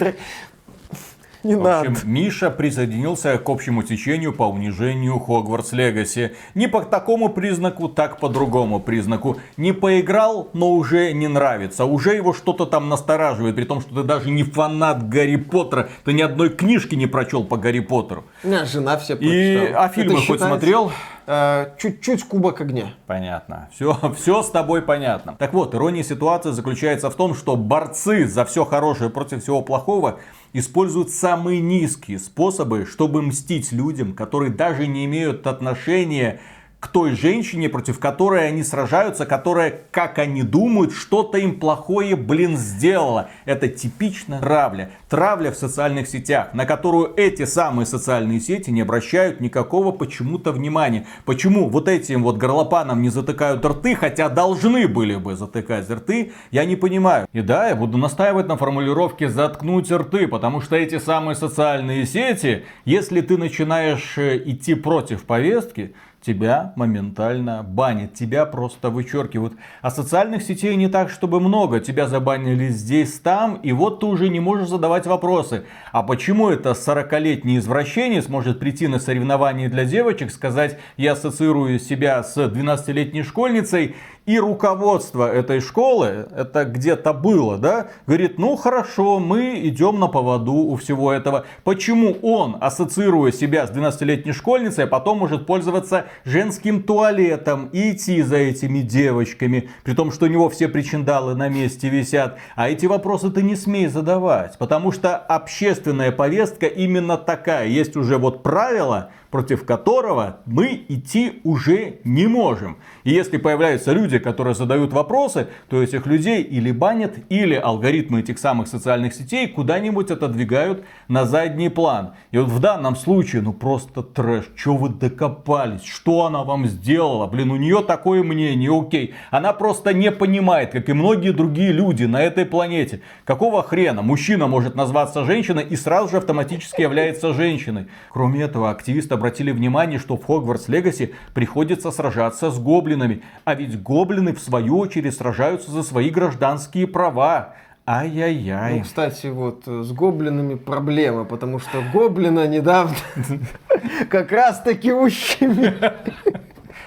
не в общем, надо. Миша присоединился к общему течению по унижению Хогвартс Легаси. Не по такому признаку, так по другому признаку. Не поиграл, но уже не нравится. Уже его что-то там настораживает, при том, что ты даже не фанат Гарри Поттера. Ты ни одной книжки не прочел по Гарри Поттеру. У меня жена все прочитала. И, а фильмы хоть смотрел? Э, чуть-чуть кубок огня. Понятно. Все, все с тобой понятно. Так вот, ирония ситуации заключается в том, что борцы за все хорошее против всего плохого используют самые низкие способы, чтобы мстить людям, которые даже не имеют отношения к той женщине, против которой они сражаются, которая, как они думают, что-то им плохое, блин, сделала. Это типично травля. Травля в социальных сетях, на которую эти самые социальные сети не обращают никакого почему-то внимания. Почему вот этим вот горлопанам не затыкают рты, хотя должны были бы затыкать рты, я не понимаю. И да, я буду настаивать на формулировке «заткнуть рты», потому что эти самые социальные сети, если ты начинаешь э, идти против повестки, тебя моментально банят, тебя просто вычеркивают. А социальных сетей не так, чтобы много, тебя забанили здесь, там, и вот ты уже не можешь задавать вопросы. А почему это 40-летний извращенец может прийти на соревнования для девочек, сказать, я ассоциирую себя с 12-летней школьницей, и руководство этой школы, это где-то было, да, говорит, ну хорошо, мы идем на поводу у всего этого. Почему он, ассоциируя себя с 12-летней школьницей, а потом может пользоваться женским туалетом и идти за этими девочками, при том, что у него все причиндалы на месте висят. А эти вопросы ты не смей задавать, потому что общественная повестка именно такая. Есть уже вот правила, против которого мы идти уже не можем. И если появляются люди, которые задают вопросы, то этих людей или банят, или алгоритмы этих самых социальных сетей куда-нибудь отодвигают на задний план. И вот в данном случае, ну просто трэш. Что вы докопались? Что она вам сделала? Блин, у нее такое мнение, окей. Она просто не понимает, как и многие другие люди на этой планете. Какого хрена мужчина может назваться женщиной и сразу же автоматически является женщиной? Кроме этого, активист обратили внимание, что в Хогвартс Легаси приходится сражаться с гоблинами. А ведь гоблины в свою очередь сражаются за свои гражданские права. Ай-яй-яй. Ну, кстати, вот э, с гоблинами проблема, потому что гоблина недавно как раз таки ущемили.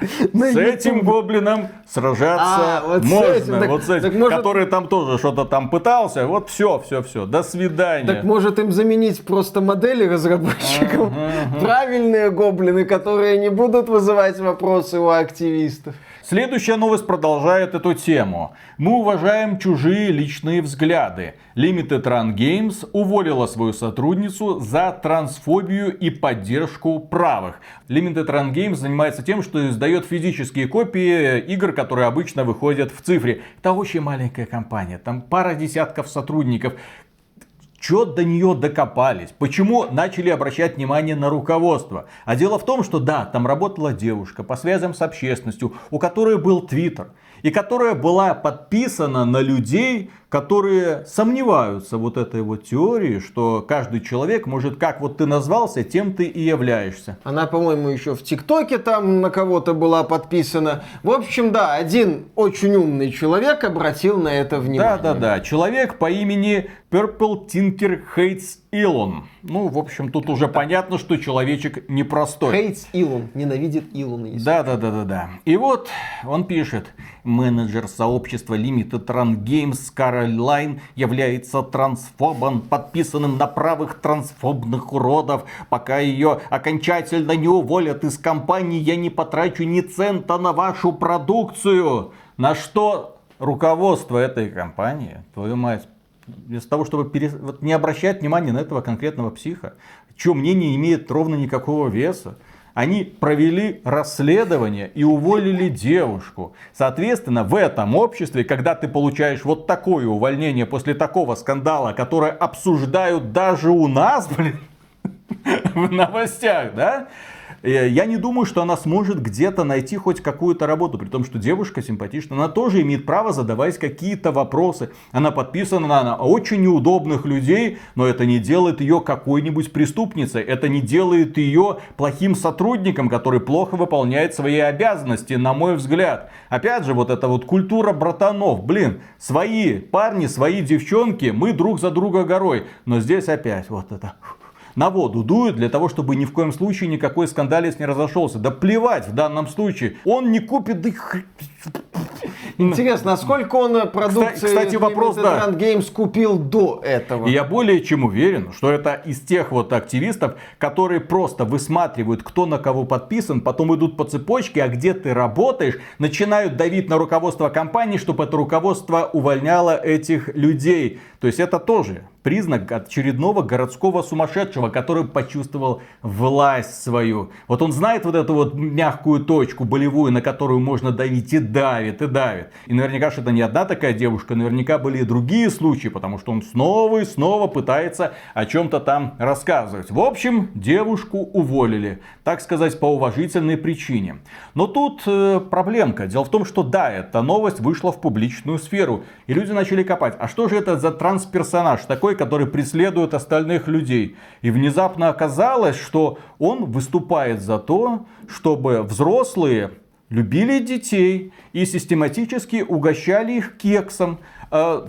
С этим гоблином сражаться А, вот с можно. этим, так- вот с этим, так может- который там тоже что-то там пытался. Вот все, все, все. До свидания. Так может им заменить просто модели разработчиков? Правильные гоблины, которые не будут вызывать вопросы у активистов. Следующая новость продолжает эту тему. Мы уважаем чужие личные взгляды. Limited Run Games уволила свою сотрудницу за трансфобию и поддержку правых. Limited Run Games занимается тем, что издает физические копии игр, которые обычно выходят в цифре. Это очень маленькая компания, там пара десятков сотрудников. Чё до нее докопались? Почему начали обращать внимание на руководство? А дело в том, что да, там работала девушка по связям с общественностью, у которой был твиттер. И которая была подписана на людей, которые сомневаются вот этой вот теории, что каждый человек может, как вот ты назвался, тем ты и являешься. Она, по-моему, еще в ТикТоке там на кого-то была подписана. В общем, да, один очень умный человек обратил на это внимание. Да-да-да, человек по имени Purple Tinker Hates Elon. Ну, в общем, тут уже понятно, что человечек непростой. Хейтс Илон, ненавидит Илона. Да, да, да, да, да. И вот он пишет, менеджер сообщества Limited Run Games Caroline является трансфобом, подписанным на правых трансфобных уродов. Пока ее окончательно не уволят из компании, я не потрачу ни цента на вашу продукцию. На что руководство этой компании, твою мать, вместо того, чтобы перес- вот не обращать внимания на этого конкретного психа, чье мнение имеет ровно никакого веса, они провели расследование и уволили девушку. Соответственно, в этом обществе, когда ты получаешь вот такое увольнение после такого скандала, которое обсуждают даже у нас, блин, в новостях, да? Э, Я не думаю, что она сможет где-то найти хоть какую-то работу, при том, что девушка симпатична. Она тоже имеет право задавать какие-то вопросы. Она подписана на очень неудобных людей, но это не делает ее какой-нибудь преступницей. Это не делает ее плохим сотрудником, который плохо выполняет свои обязанности, на мой взгляд. Опять же, вот эта вот культура братанов. Блин, свои парни, свои девчонки, мы друг за друга горой. Но здесь опять вот это на воду дуют для того, чтобы ни в коем случае никакой скандалец не разошелся. Да плевать в данном случае. Он не купит их. Интересно, а сколько он продукции кстати, вопрос, да. Games купил до этого? И я более чем уверен, что это из тех вот активистов, которые просто высматривают, кто на кого подписан, потом идут по цепочке, а где ты работаешь, начинают давить на руководство компании, чтобы это руководство увольняло этих людей. То есть это тоже признак очередного городского сумасшедшего, который почувствовал власть свою. Вот он знает вот эту вот мягкую точку болевую, на которую можно давить и давит, и давит. И наверняка, что это не одна такая девушка, наверняка были и другие случаи, потому что он снова и снова пытается о чем-то там рассказывать. В общем, девушку уволили, так сказать, по уважительной причине. Но тут э, проблемка. Дело в том, что да, эта новость вышла в публичную сферу, и люди начали копать. А что же это за трансперсонаж такой, который преследует остальных людей? И внезапно оказалось, что он выступает за то, чтобы взрослые любили детей и систематически угощали их кексом. Э,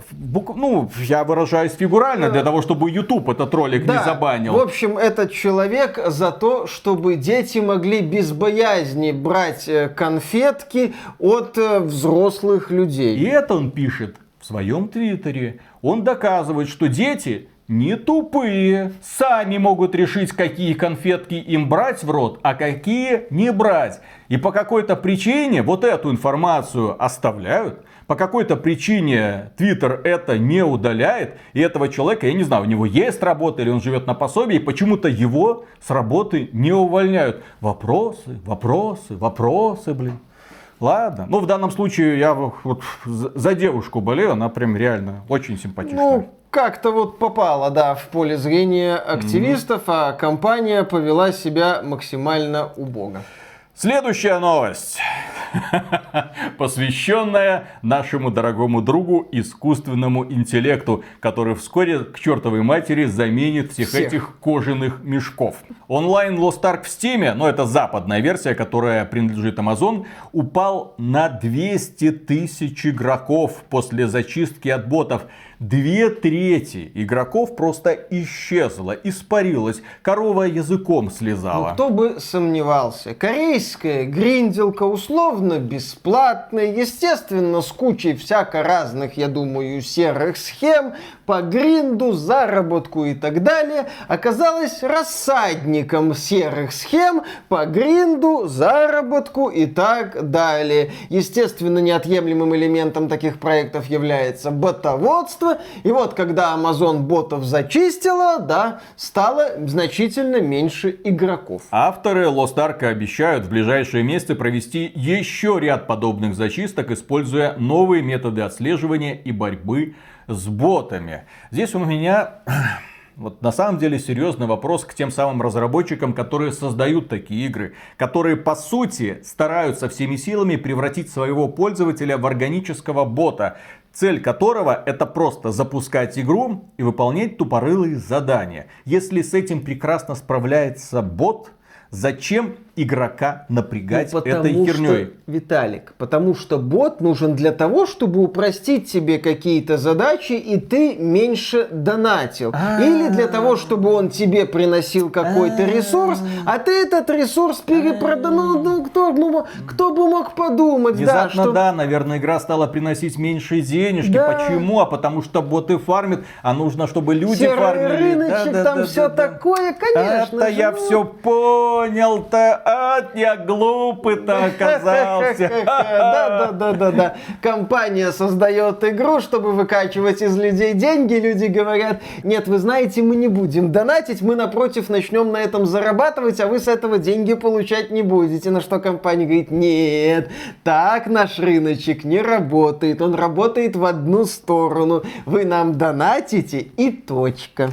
Ну, я выражаюсь фигурально, для того, чтобы YouTube этот ролик не Да, забанил. В общем, этот человек за то, чтобы дети могли без боязни брать э, конфетки от э, взрослых людей. И это он пишет в своем твиттере. Он доказывает, что дети не тупые, сами могут решить, какие конфетки им брать в рот, а какие не брать. И по какой-то причине вот эту информацию оставляют, по какой-то причине Твиттер это не удаляет, и этого человека, я не знаю, у него есть работа или он живет на пособии, почему-то его с работы не увольняют. Вопросы, вопросы, вопросы, блин. Ладно. Ну, в данном случае я вот за девушку болею, она прям реально очень симпатичная. Ну, как-то вот попала, да, в поле зрения активистов, а компания повела себя максимально убого. Следующая новость, посвященная нашему дорогому другу искусственному интеллекту, который вскоре к чертовой матери заменит всех, Всех. этих кожаных мешков. Онлайн Lost Ark в Steam, ну это западная версия, которая принадлежит Amazon, упал на 200 тысяч игроков после зачистки от ботов. Две трети игроков просто исчезло, испарилось, корова языком слезала. Ну, кто бы сомневался. Корейская гринделка условно бесплатная, естественно, с кучей всяко разных, я думаю, серых схем, по гринду, заработку и так далее, оказалась рассадником серых схем по гринду, заработку и так далее. Естественно, неотъемлемым элементом таких проектов является ботоводство. И вот, когда Amazon ботов зачистила, да, стало значительно меньше игроков. Авторы Lost Ark обещают в ближайшие месяцы провести еще ряд подобных зачисток, используя новые методы отслеживания и борьбы с ботами. Здесь у меня вот на самом деле серьезный вопрос к тем самым разработчикам, которые создают такие игры, которые по сути стараются всеми силами превратить своего пользователя в органического бота, цель которого это просто запускать игру и выполнять тупорылые задания. Если с этим прекрасно справляется бот, зачем игрока напрягать ну, этой херней. Что, Виталик, потому что бот нужен для того, чтобы упростить тебе какие-то задачи, и ты меньше донатил. А-а-а. Или для того, чтобы он тебе приносил какой-то ресурс, а ты этот ресурс перепродал. Ну, кто, ну, кто бы мог подумать, Внезапно, да, что... да, наверное, игра стала приносить меньше денежки. Да. Почему? А потому что боты фармят, а нужно, чтобы люди Серый фармили. рыночек, да, там да, все да, такое, конечно. Это я все понял-то от я глупый-то оказался. Да, да, да, да, да. Компания создает игру, чтобы выкачивать из людей деньги. Люди говорят, нет, вы знаете, мы не будем донатить, мы напротив начнем на этом зарабатывать, а вы с этого деньги получать не будете. На что компания говорит, нет, так наш рыночек не работает. Он работает в одну сторону. Вы нам донатите и точка.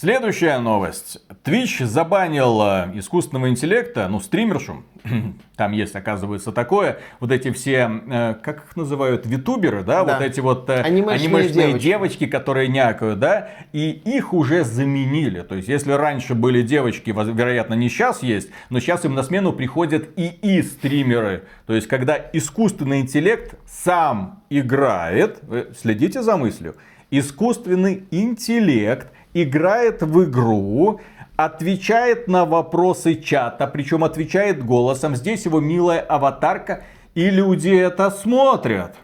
Следующая новость. Twitch забанил э, искусственного интеллекта, ну, стримершу. Там есть, оказывается, такое. Вот эти все, э, как их называют, витуберы, да? да. Вот эти вот э, анимешные, анимешные девочки. девочки, которые някают, да? И их уже заменили. То есть, если раньше были девочки, вероятно, не сейчас есть, но сейчас им на смену приходят и стримеры. То есть, когда искусственный интеллект сам играет, следите за мыслью, искусственный интеллект играет в игру, отвечает на вопросы чата, причем отвечает голосом. Здесь его милая аватарка, и люди это смотрят.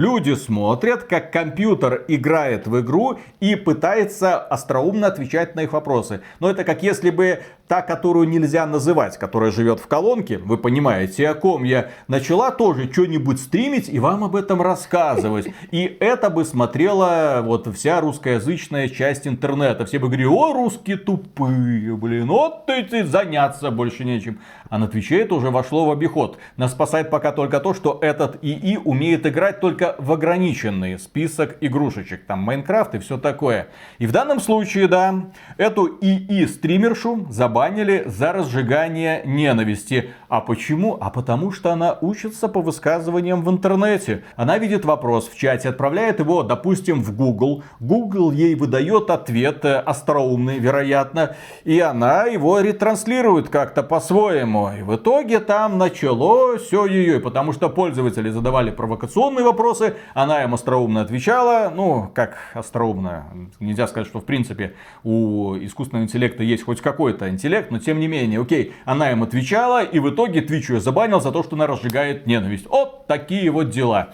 Люди смотрят, как компьютер играет в игру и пытается остроумно отвечать на их вопросы. Но это как если бы та, которую нельзя называть, которая живет в колонке, вы понимаете, о ком я, начала тоже что-нибудь стримить и вам об этом рассказывать. И это бы смотрела вот вся русскоязычная часть интернета. Все бы говорили, о, русские тупые, блин, вот ты заняться больше нечем. А на Твиче это уже вошло в обиход. Нас спасает пока только то, что этот ИИ умеет играть только в ограниченный список игрушечек. Там Майнкрафт и все такое. И в данном случае, да, эту ИИ-стримершу забанили за разжигание ненависти. А почему? А потому что она учится по высказываниям в интернете. Она видит вопрос в чате, отправляет его, допустим, в Google. Google ей выдает ответ э, остроумный, вероятно. И она его ретранслирует как-то по-своему. И в итоге там началось ее. Потому что пользователи задавали провокационные вопросы, она им остроумно отвечала. Ну, как остроумно. Нельзя сказать, что в принципе у искусственного интеллекта есть хоть какой-то интеллект интеллект, но тем не менее, окей, она им отвечала, и в итоге Twitch ее забанил за то, что она разжигает ненависть. Вот такие вот дела.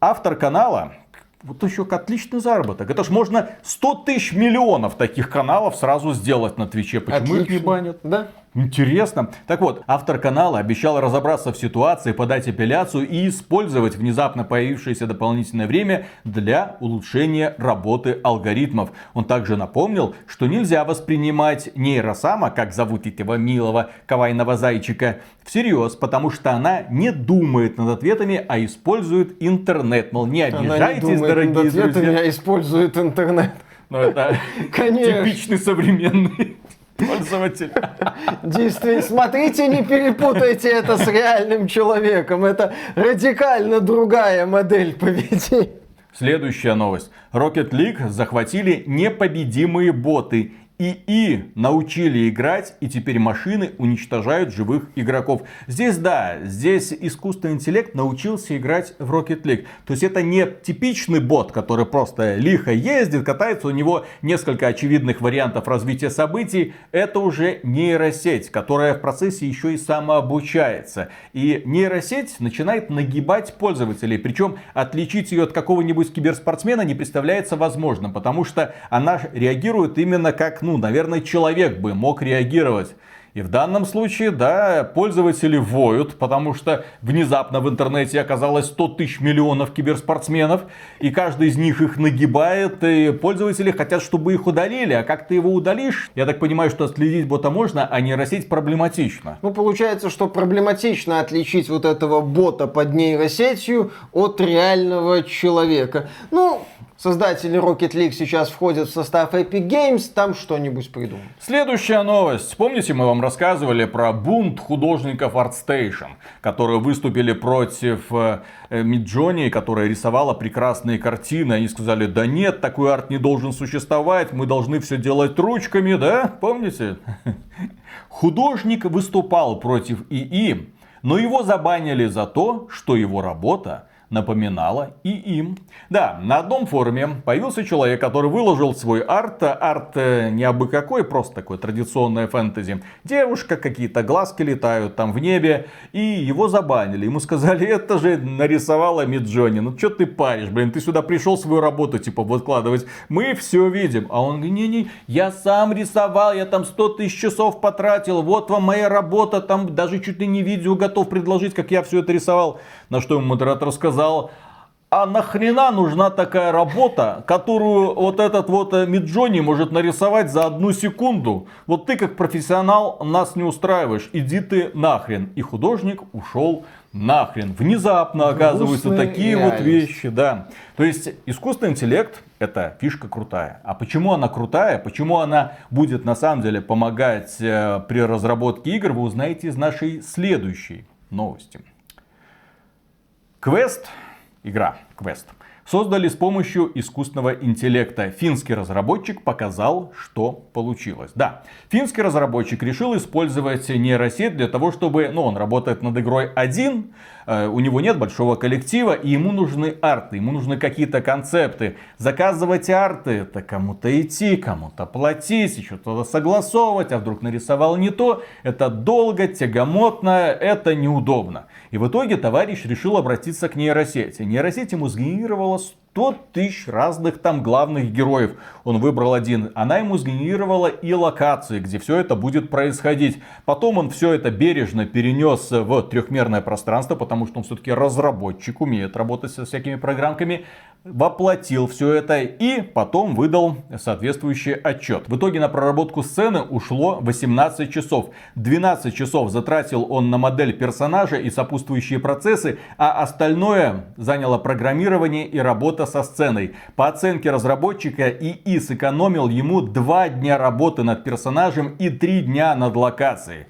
Автор канала, вот еще отличный заработок. Это ж можно 100 тысяч миллионов таких каналов сразу сделать на Твиче. Почему Отлично. их не банят? Да. Интересно. Так вот, автор канала обещал разобраться в ситуации, подать апелляцию и использовать внезапно появившееся дополнительное время для улучшения работы алгоритмов. Он также напомнил, что нельзя воспринимать нейросама, как зовут этого милого кавайного зайчика, всерьез, потому что она не думает над ответами, а использует интернет. Мол, не обижайтесь, она не думает дорогие над ответами, друзья. а использует интернет. Ну, это типичный современный пользователь. Действительно, смотрите, не перепутайте это с реальным человеком. Это радикально другая модель поведения. Следующая новость. Rocket League захватили непобедимые боты ИИ научили играть, и теперь машины уничтожают живых игроков. Здесь да, здесь искусственный интеллект научился играть в Rocket League. То есть это не типичный бот, который просто лихо ездит, катается, у него несколько очевидных вариантов развития событий. Это уже нейросеть, которая в процессе еще и самообучается. И нейросеть начинает нагибать пользователей. Причем отличить ее от какого-нибудь киберспортсмена не представляется возможным, потому что она реагирует именно как ну, наверное, человек бы мог реагировать. И в данном случае, да, пользователи воют, потому что внезапно в интернете оказалось 100 тысяч миллионов киберспортсменов, и каждый из них их нагибает, и пользователи хотят, чтобы их удалили. А как ты его удалишь? Я так понимаю, что отследить бота можно, а нейросеть проблематично. Ну, получается, что проблематично отличить вот этого бота под нейросетью от реального человека. Ну, Создатели Rocket League сейчас входят в состав Epic Games, там что-нибудь придумают. Следующая новость. Помните, мы вам рассказывали про бунт художников ArtStation, которые выступили против э, Миджони, которая рисовала прекрасные картины. Они сказали, да нет, такой арт не должен существовать, мы должны все делать ручками, да? Помните? Художник выступал против ИИ, но его забанили за то, что его работа напоминала и им. Да, на одном форуме появился человек, который выложил свой арт. Арт э, не абы какой, просто такой традиционная фэнтези. Девушка, какие-то глазки летают там в небе. И его забанили. Ему сказали, это же нарисовала Миджони. Ну что ты паришь, блин, ты сюда пришел свою работу типа выкладывать. Мы все видим. А он говорит, не-не, я сам рисовал, я там 100 тысяч часов потратил. Вот вам моя работа, там даже чуть ли не видео готов предложить, как я все это рисовал. На что ему модератор сказал, а нахрена нужна такая работа, которую вот этот вот э, Миджони может нарисовать за одну секунду? Вот ты как профессионал нас не устраиваешь, иди ты нахрен. И художник ушел нахрен. Внезапно оказываются Грустная такие реальность. вот вещи, да. То есть искусственный интеллект это фишка крутая. А почему она крутая, почему она будет на самом деле помогать э, при разработке игр, вы узнаете из нашей следующей новости. Квест, игра Квест, создали с помощью искусственного интеллекта. Финский разработчик показал, что получилось. Да, финский разработчик решил использовать нейросеть для того, чтобы, ну, он работает над игрой один, у него нет большого коллектива, и ему нужны арты, ему нужны какие-то концепты. Заказывать арты, это кому-то идти, кому-то платить, еще что-то согласовывать, а вдруг нарисовал не то. Это долго, тягомотно, это неудобно. И в итоге товарищ решил обратиться к нейросети. Нейросеть ему сгенерировала 100 тысяч разных там главных героев. Он выбрал один. Она ему сгенерировала и локации, где все это будет происходить. Потом он все это бережно перенес в трехмерное пространство, потому что он все-таки разработчик, умеет работать со всякими программками. Воплотил все это и потом выдал соответствующий отчет. В итоге на проработку сцены ушло 18 часов. 12 часов затратил он на модель персонажа и сопутствующие процессы, а остальное заняло программирование и работа со сценой. По оценке разработчика, ИИ сэкономил ему 2 дня работы над персонажем и 3 дня над локацией.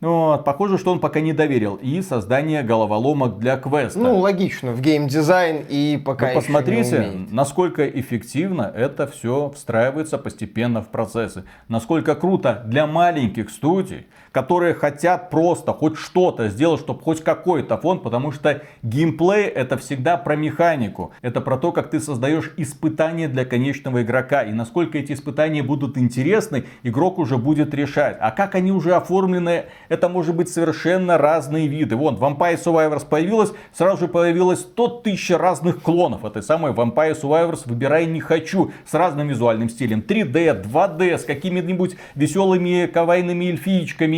Вот, похоже, что он пока не доверил и создание головоломок для квеста. Ну, логично, в геймдизайн и пока Вы посмотрите, насколько эффективно это все встраивается постепенно в процессы. Насколько круто для маленьких студий, которые хотят просто хоть что-то сделать, чтобы хоть какой-то фон, потому что геймплей это всегда про механику. Это про то, как ты создаешь испытания для конечного игрока. И насколько эти испытания будут интересны, игрок уже будет решать. А как они уже оформлены, это может быть совершенно разные виды. Вон, Vampire Survivors появилась, сразу же появилось 100 тысяч разных клонов этой самой Vampire Survivors «Выбирай не хочу» с разным визуальным стилем. 3D, 2D, с какими-нибудь веселыми кавайными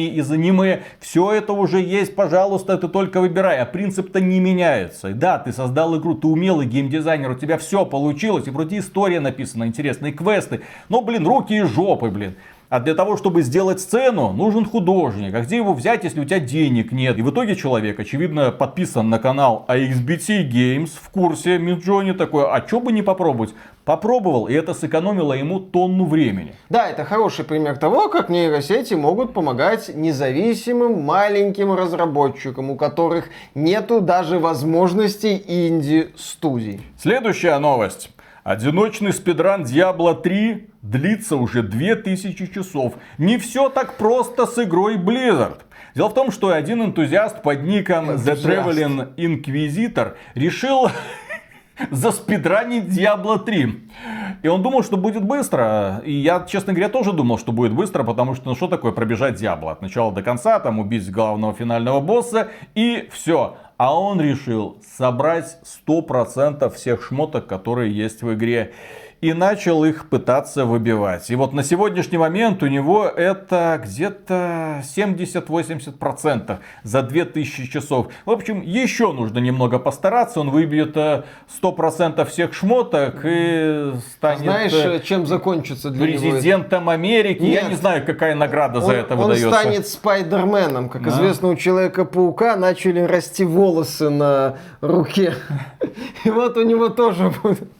эльфичками из аниме. Все это уже есть, пожалуйста, ты только выбирай. А принцип-то не меняется. Да, ты создал игру, ты умелый геймдизайнер, у тебя все получилось. И вроде история написана, интересные квесты. Но, блин, руки и жопы, блин. А для того, чтобы сделать сцену, нужен художник. А где его взять, если у тебя денег нет? И в итоге человек, очевидно, подписан на канал AXBT Games в курсе Миджони такой, а чё бы не попробовать? Попробовал, и это сэкономило ему тонну времени. Да, это хороший пример того, как нейросети могут помогать независимым маленьким разработчикам, у которых нету даже возможностей инди-студий. Следующая новость. Одиночный спидран Diablo 3 длится уже 2000 часов. Не все так просто с игрой Blizzard. Дело в том, что один энтузиаст под ником. The Traveling Inquisitor решил заспидранить Diablo 3. И он думал, что будет быстро. И я, честно говоря, тоже думал, что будет быстро, потому что ну что такое пробежать Diablo от начала до конца, там убить главного финального босса и все. А он решил собрать 100% всех шмоток, которые есть в игре и начал их пытаться выбивать. И вот на сегодняшний момент у него это где-то 70-80% за 2000 часов. В общем, еще нужно немного постараться, он выбьет 100% э, всех шмоток и станет Знаешь, э, чем закончится для президентом него? Америки. Нет. Я не знаю, какая награда он, за это он выдается. Он станет Спайдерменом. Как а? известно, у Человека-паука начали расти волосы на руке. И вот у него тоже будет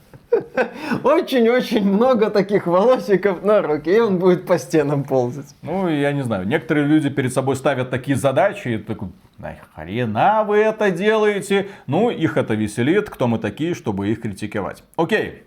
очень-очень много таких волосиков на руке, и он будет по стенам ползать. Ну, я не знаю, некоторые люди перед собой ставят такие задачи, и такой, хрена вы это делаете? Ну, их это веселит, кто мы такие, чтобы их критиковать. Окей,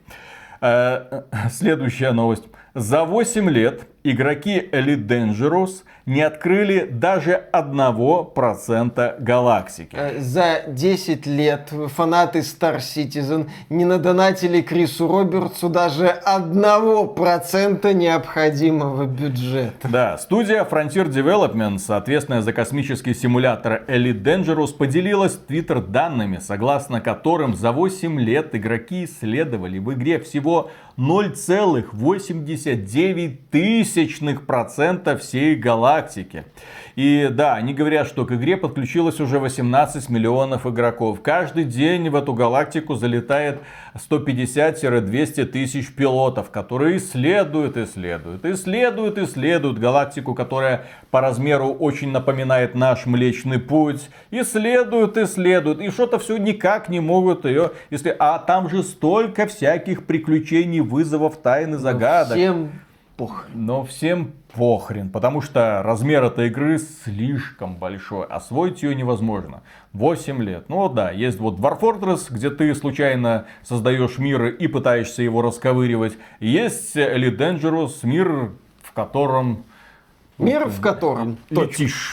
э, следующая новость. За 8 лет игроки Elite Dangerous не открыли даже одного процента галактики. Э, за 10 лет фанаты Star Citizen не надонатили Крису Робертсу даже одного процента необходимого бюджета. Да, студия Frontier Development, соответственно за космический симулятор Elite Dangerous, поделилась в Twitter данными, согласно которым за 8 лет игроки исследовали в игре всего 0,89 тысячных процента всей галактики. И да, они говорят, что к игре подключилось уже 18 миллионов игроков. Каждый день в эту галактику залетает 150-200 тысяч пилотов, которые исследуют, исследуют, исследуют, исследуют галактику, которая по размеру очень напоминает наш Млечный Путь. Исследуют, исследуют, и что-то все никак не могут ее... Если... А там же столько всяких приключений, вызовов, тайны, загадок. Всем похрен. Но всем похрен, потому что размер этой игры слишком большой, освоить ее невозможно. 8 лет. Ну да, есть вот Dwarf Fortress, где ты случайно создаешь мир и пытаешься его расковыривать. Есть Elite Dangerous, мир, в котором Мир, в котором летишь,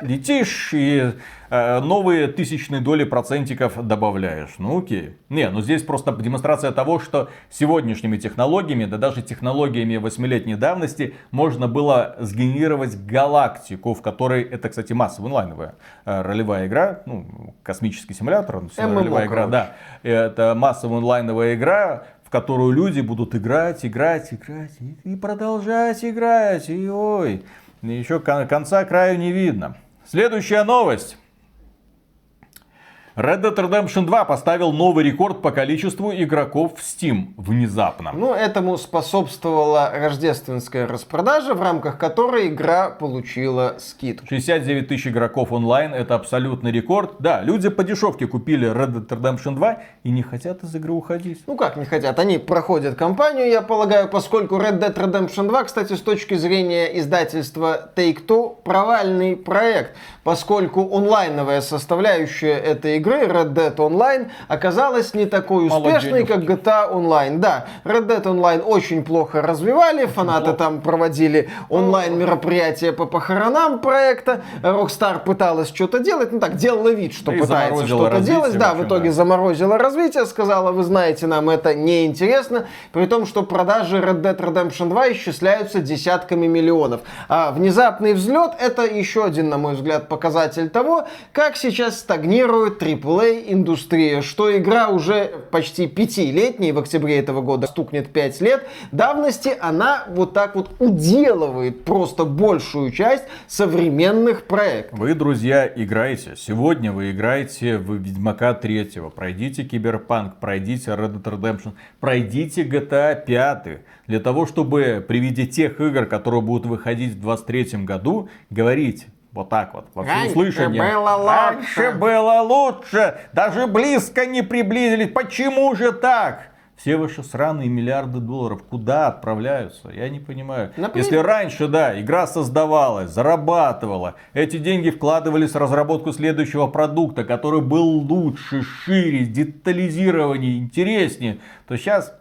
летишь и новые тысячные доли процентиков добавляешь. Ну окей. Не, ну здесь просто демонстрация того, что сегодняшними технологиями, да даже технологиями восьмилетней давности, можно было сгенерировать галактику, в которой, это, кстати, массовая онлайновая э, ролевая игра, ну, космический симулятор, ММО, ролевая игра, да. Это массовая онлайновая игра, в которую люди будут играть, играть, играть и, и продолжать играть. И ой. Еще конца краю не видно. Следующая новость. Red Dead Redemption 2 поставил новый рекорд по количеству игроков в Steam внезапно. Ну, этому способствовала рождественская распродажа, в рамках которой игра получила скидку. 69 тысяч игроков онлайн, это абсолютный рекорд. Да, люди по дешевке купили Red Dead Redemption 2 и не хотят из игры уходить. Ну как не хотят, они проходят кампанию, я полагаю, поскольку Red Dead Redemption 2, кстати, с точки зрения издательства Take-Two, провальный проект, поскольку онлайновая составляющая этой игры игры Red Dead Online оказалась не такой успешной, как GTA Online. Да, Red Dead Online очень плохо развивали, фанаты там проводили онлайн мероприятия по похоронам проекта, Rockstar пыталась что-то делать, ну так, делала вид, что и пытается что-то делать, да, в итоге да. заморозила развитие, сказала, вы знаете, нам это не интересно, при том, что продажи Red Dead Redemption 2 исчисляются десятками миллионов. А внезапный взлет это еще один, на мой взгляд, показатель того, как сейчас стагнирует AAA индустрия, что игра уже почти пятилетней, в октябре этого года стукнет 5 лет давности, она вот так вот уделывает просто большую часть современных проектов. Вы, друзья, играете. Сегодня вы играете в Ведьмака 3, пройдите Киберпанк, пройдите Red Dead Redemption, пройдите GTA 5 для того, чтобы при виде тех игр, которые будут выходить в 2023 году, говорить, вот так вот, во всеуслышание. Раньше было лучше. Раньше было лучше. Даже близко не приблизились. Почему же так? Все ваши сраные миллиарды долларов куда отправляются? Я не понимаю. Например... Если раньше, да, игра создавалась, зарабатывала, эти деньги вкладывались в разработку следующего продукта, который был лучше, шире, детализированнее, интереснее, то сейчас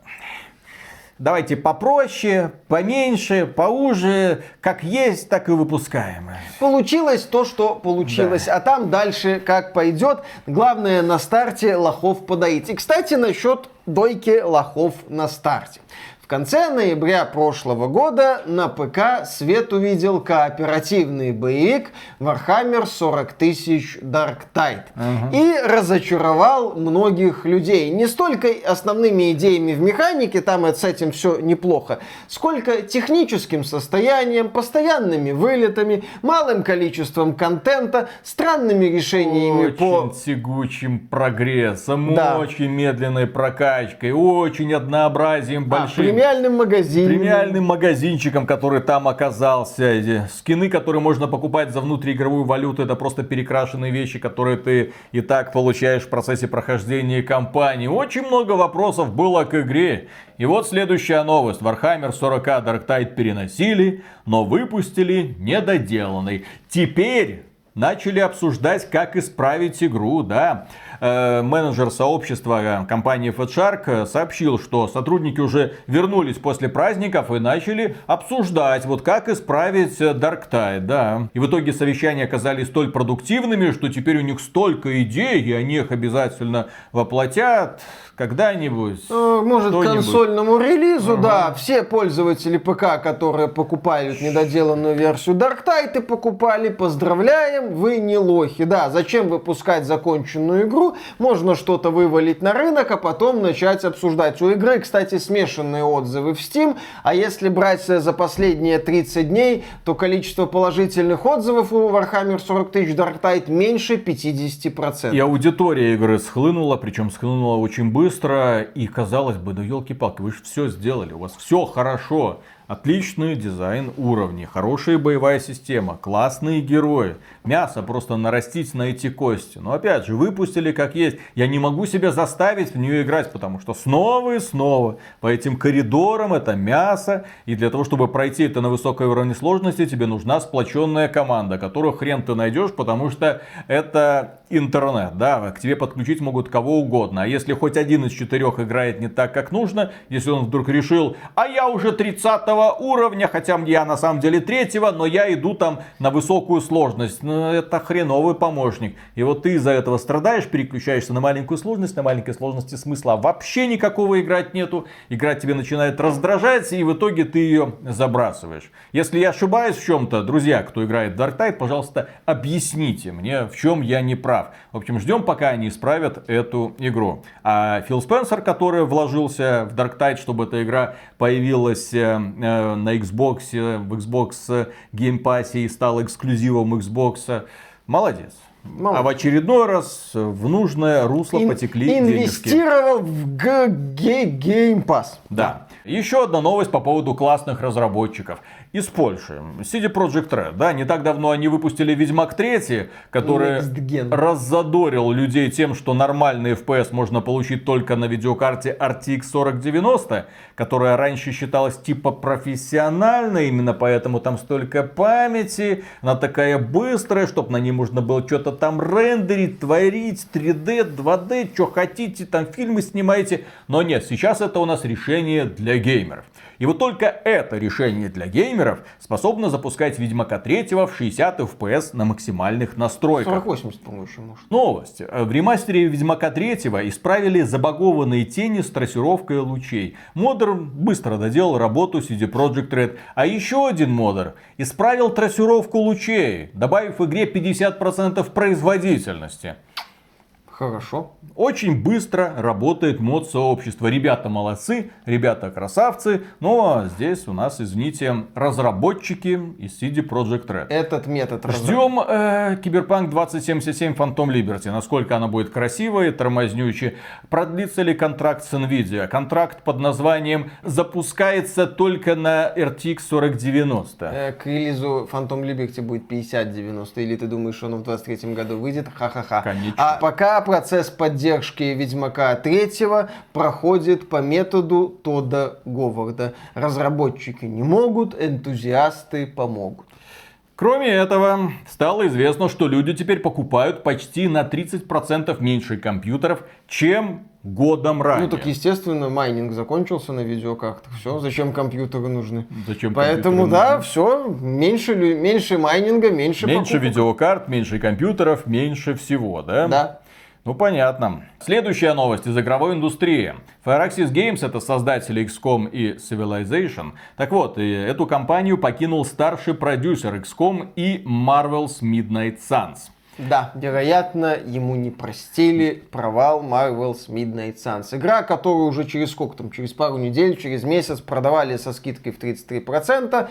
давайте попроще, поменьше, поуже, как есть, так и выпускаем. Получилось то, что получилось, да. а там дальше как пойдет. Главное на старте лохов подоить. И, кстати, насчет дойки лохов на старте. В конце ноября прошлого года на ПК свет увидел кооперативный боевик Warhammer 40 тысяч Dark Tide. Угу. И разочаровал многих людей. Не столько основными идеями в механике, там с этим все неплохо, сколько техническим состоянием, постоянными вылетами, малым количеством контента, странными решениями очень по... тягучим прогрессом, да. очень медленной прокачкой, очень однообразием большим. А, премиальным магазином. Премиальным магазинчиком, который там оказался. Скины, которые можно покупать за внутриигровую валюту, это просто перекрашенные вещи, которые ты и так получаешь в процессе прохождения кампании. Очень много вопросов было к игре. И вот следующая новость. Warhammer 40 Dark Tide переносили, но выпустили недоделанный. Теперь начали обсуждать, как исправить игру, да. Э, менеджер сообщества компании FatShark сообщил, что сотрудники уже вернулись после праздников и начали обсуждать, вот как исправить Dark Tide, да. И в итоге совещания оказались столь продуктивными, что теперь у них столько идей, и они их обязательно воплотят когда-нибудь. Э, может, к консольному релизу, ага. да. Все пользователи ПК, которые покупали недоделанную версию Dark Tide покупали, поздравляем, вы не лохи. Да, зачем выпускать законченную игру? Можно что-то вывалить на рынок, а потом начать обсуждать. У игры, кстати, смешанные отзывы в Steam, а если брать за последние 30 дней, то количество положительных отзывов у Warhammer 40 тысяч Dark Tide меньше 50%. И аудитория игры схлынула, причем схлынула очень быстро быстро, и казалось бы, ну елки-палки, вы же все сделали, у вас все хорошо. Отличный дизайн уровней, хорошая боевая система, классные герои. Мясо просто нарастить на эти кости. Но опять же, выпустили как есть. Я не могу себя заставить в нее играть, потому что снова и снова по этим коридорам это мясо. И для того, чтобы пройти это на высокой уровне сложности, тебе нужна сплоченная команда, которую хрен ты найдешь, потому что это интернет. Да, к тебе подключить могут кого угодно. А если хоть один из четырех играет не так, как нужно, если он вдруг решил, а я уже 30 уровня, хотя я на самом деле третьего, но я иду там на высокую сложность. Ну, это хреновый помощник. И вот ты из-за этого страдаешь, переключаешься на маленькую сложность, на маленькой сложности смысла вообще никакого играть нету. Игра тебе начинает раздражать, и в итоге ты ее забрасываешь. Если я ошибаюсь в чем-то, друзья, кто играет в Dark Tide, пожалуйста, объясните мне, в чем я не прав. В общем, ждем, пока они исправят эту игру. А Фил Спенсер, который вложился в Dark Tide, чтобы эта игра появилась э, Э, на Xbox, в Xbox Game Pass и стал эксклюзивом Xbox. Молодец. Молодец. А в очередной раз в нужное русло Ин- потекли Инвестировал денежки. в Game Pass. Да. Еще одна новость по поводу классных разработчиков из Польши. CD Projekt Red, да, не так давно они выпустили Ведьмак 3, который раззадорил людей тем, что нормальный FPS можно получить только на видеокарте RTX 4090, которая раньше считалась типа профессиональной, именно поэтому там столько памяти, она такая быстрая, чтобы на ней можно было что-то там рендерить, творить, 3D, 2D, что хотите, там фильмы снимаете. Но нет, сейчас это у нас решение для геймеров. И вот только это решение для геймеров способно запускать Ведьмака 3 в 60 FPS на максимальных настройках. 4080, по-моему, еще может. Новость. В ремастере Ведьмака 3 исправили забагованные тени с трассировкой лучей. Модер быстро доделал работу CD Projekt Red. А еще один модер исправил трассировку лучей, добавив в игре 50% производительности. Хорошо. Очень быстро работает мод сообщества. Ребята молодцы, ребята красавцы. Но здесь у нас, извините, разработчики из CD Projekt Red. Этот метод Ждем э, Киберпанк 2077 Phantom Liberty. Насколько она будет красивая, тормознючая. Продлится ли контракт с Nvidia? Контракт под названием запускается только на RTX 4090. Э, к релизу Phantom Liberty будет 5090. Или ты думаешь, что он в 23 году выйдет? Ха-ха-ха. Конечно. А пока процесс поддержки Ведьмака 3 проходит по методу Тода Говарда. Разработчики не могут, энтузиасты помогут. Кроме этого, стало известно, что люди теперь покупают почти на 30% меньше компьютеров, чем годом ранее. Ну так естественно, майнинг закончился на видеокартах. Все, зачем компьютеры нужны? Зачем Поэтому компьютеры да, нужны? все, меньше, меньше майнинга, меньше Меньше покупок. видеокарт, меньше компьютеров, меньше всего, да? Да. Ну, понятно. Следующая новость из игровой индустрии. Firaxis Games, это создатели XCOM и Civilization. Так вот, эту компанию покинул старший продюсер XCOM и Marvel's Midnight Suns. Да, вероятно, ему не простили провал Marvel's Midnight Suns. Игра, которую уже через сколько там, через пару недель, через месяц продавали со скидкой в 33%.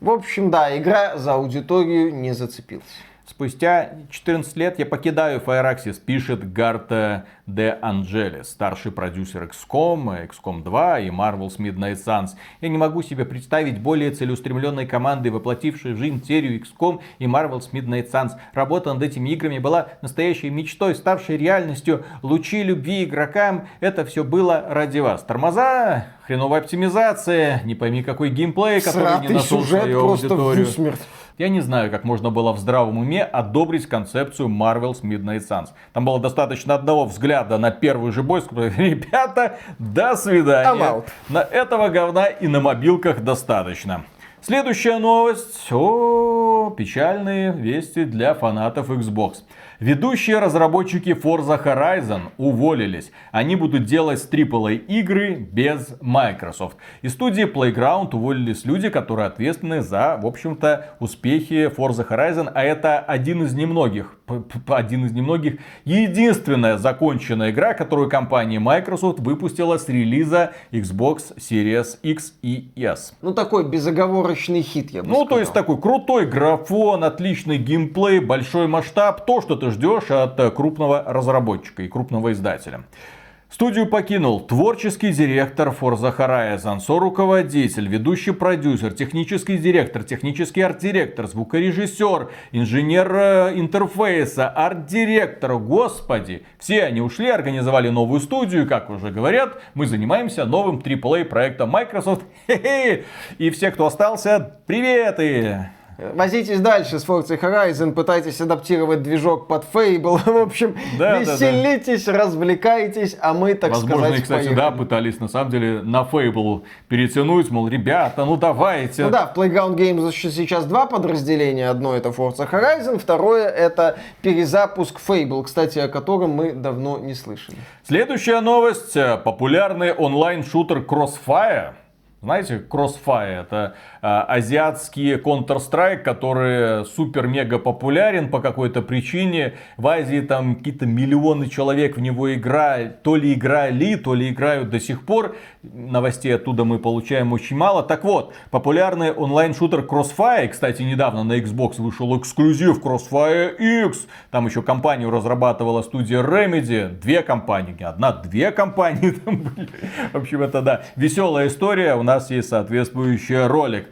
В общем, да, игра за аудиторию не зацепилась. Спустя 14 лет я покидаю Firaxis, пишет Гарта де Анджелес, старший продюсер XCOM, XCOM 2 и Marvel's Midnight Suns. Я не могу себе представить более целеустремленной команды, воплотившей в жизнь серию XCOM и Marvel's Midnight Suns. Работа над этими играми была настоящей мечтой, ставшей реальностью. Лучи любви игрокам, это все было ради вас. Тормоза, хреновая оптимизация, не пойми какой геймплей, который не Сратый нашел сюжет свою просто в аудиторию. усмерть. Я не знаю, как можно было в здравом уме одобрить концепцию Marvel's Midnight Suns. Там было достаточно одного взгляда на первый же бой, сказать, ребята, до свидания. На этого говна и на мобилках достаточно. Следующая новость. О, печальные вести для фанатов Xbox. Ведущие разработчики Forza Horizon уволились. Они будут делать AAA игры без Microsoft. Из студии Playground уволились люди, которые ответственны за, в общем-то, успехи Forza Horizon. А это один из немногих, один из немногих, единственная законченная игра, которую компания Microsoft выпустила с релиза Xbox Series X и S. Ну, такой безоговорочный хит, я бы Ну, сказал. то есть такой крутой графон, отличный геймплей, большой масштаб, то, что ты ждешь от э, крупного разработчика и крупного издателя. Студию покинул творческий директор Forza Horizon, соруководитель, ведущий продюсер, технический директор, технический арт-директор, звукорежиссер, инженер э, интерфейса, арт-директор. Господи, все они ушли, организовали новую студию, как уже говорят, мы занимаемся новым AAA проектом Microsoft. Хе-хе. И все, кто остался, приветы! Возитесь дальше с Forza Horizon, пытайтесь адаптировать движок под Fable. В общем, Да, да, да. веселитесь, развлекайтесь, а мы, так Возможно, сказать, и, кстати, поехали. да, пытались на самом деле на Fable перетянуть, мол, ребята, ну давайте. Ну да, в Playground Games сейчас два подразделения. Одно это Forza Horizon, второе это перезапуск Fable, кстати, о котором мы давно не слышали. Следующая новость. Популярный онлайн-шутер Crossfire. Знаете, Crossfire это э, азиатский Counter-Strike, который супер-мега популярен по какой-то причине. В Азии там какие-то миллионы человек в него играют. То ли играли, то ли играют до сих пор. Новостей оттуда мы получаем очень мало. Так вот, популярный онлайн-шутер Crossfire, кстати, недавно на Xbox вышел эксклюзив Crossfire X. Там еще компанию разрабатывала студия Remedy. Две компании, не одна, две компании там были. В общем, это да, веселая история. У нас есть соответствующий ролик.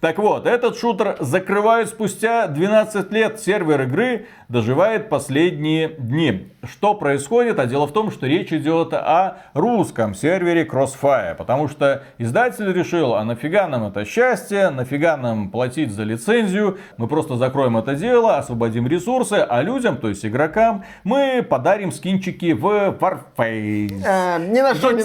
Так вот, этот шутер закрывают спустя 12 лет. Сервер игры доживает последние дни. Что происходит? А дело в том, что речь идет о русском сервере Crossfire. Потому что издатель решил, а нафига нам это счастье, нафига нам платить за лицензию. Мы просто закроем это дело, освободим ресурсы, а людям, то есть игрокам, мы подарим скинчики в Warface. Э, ни на что не,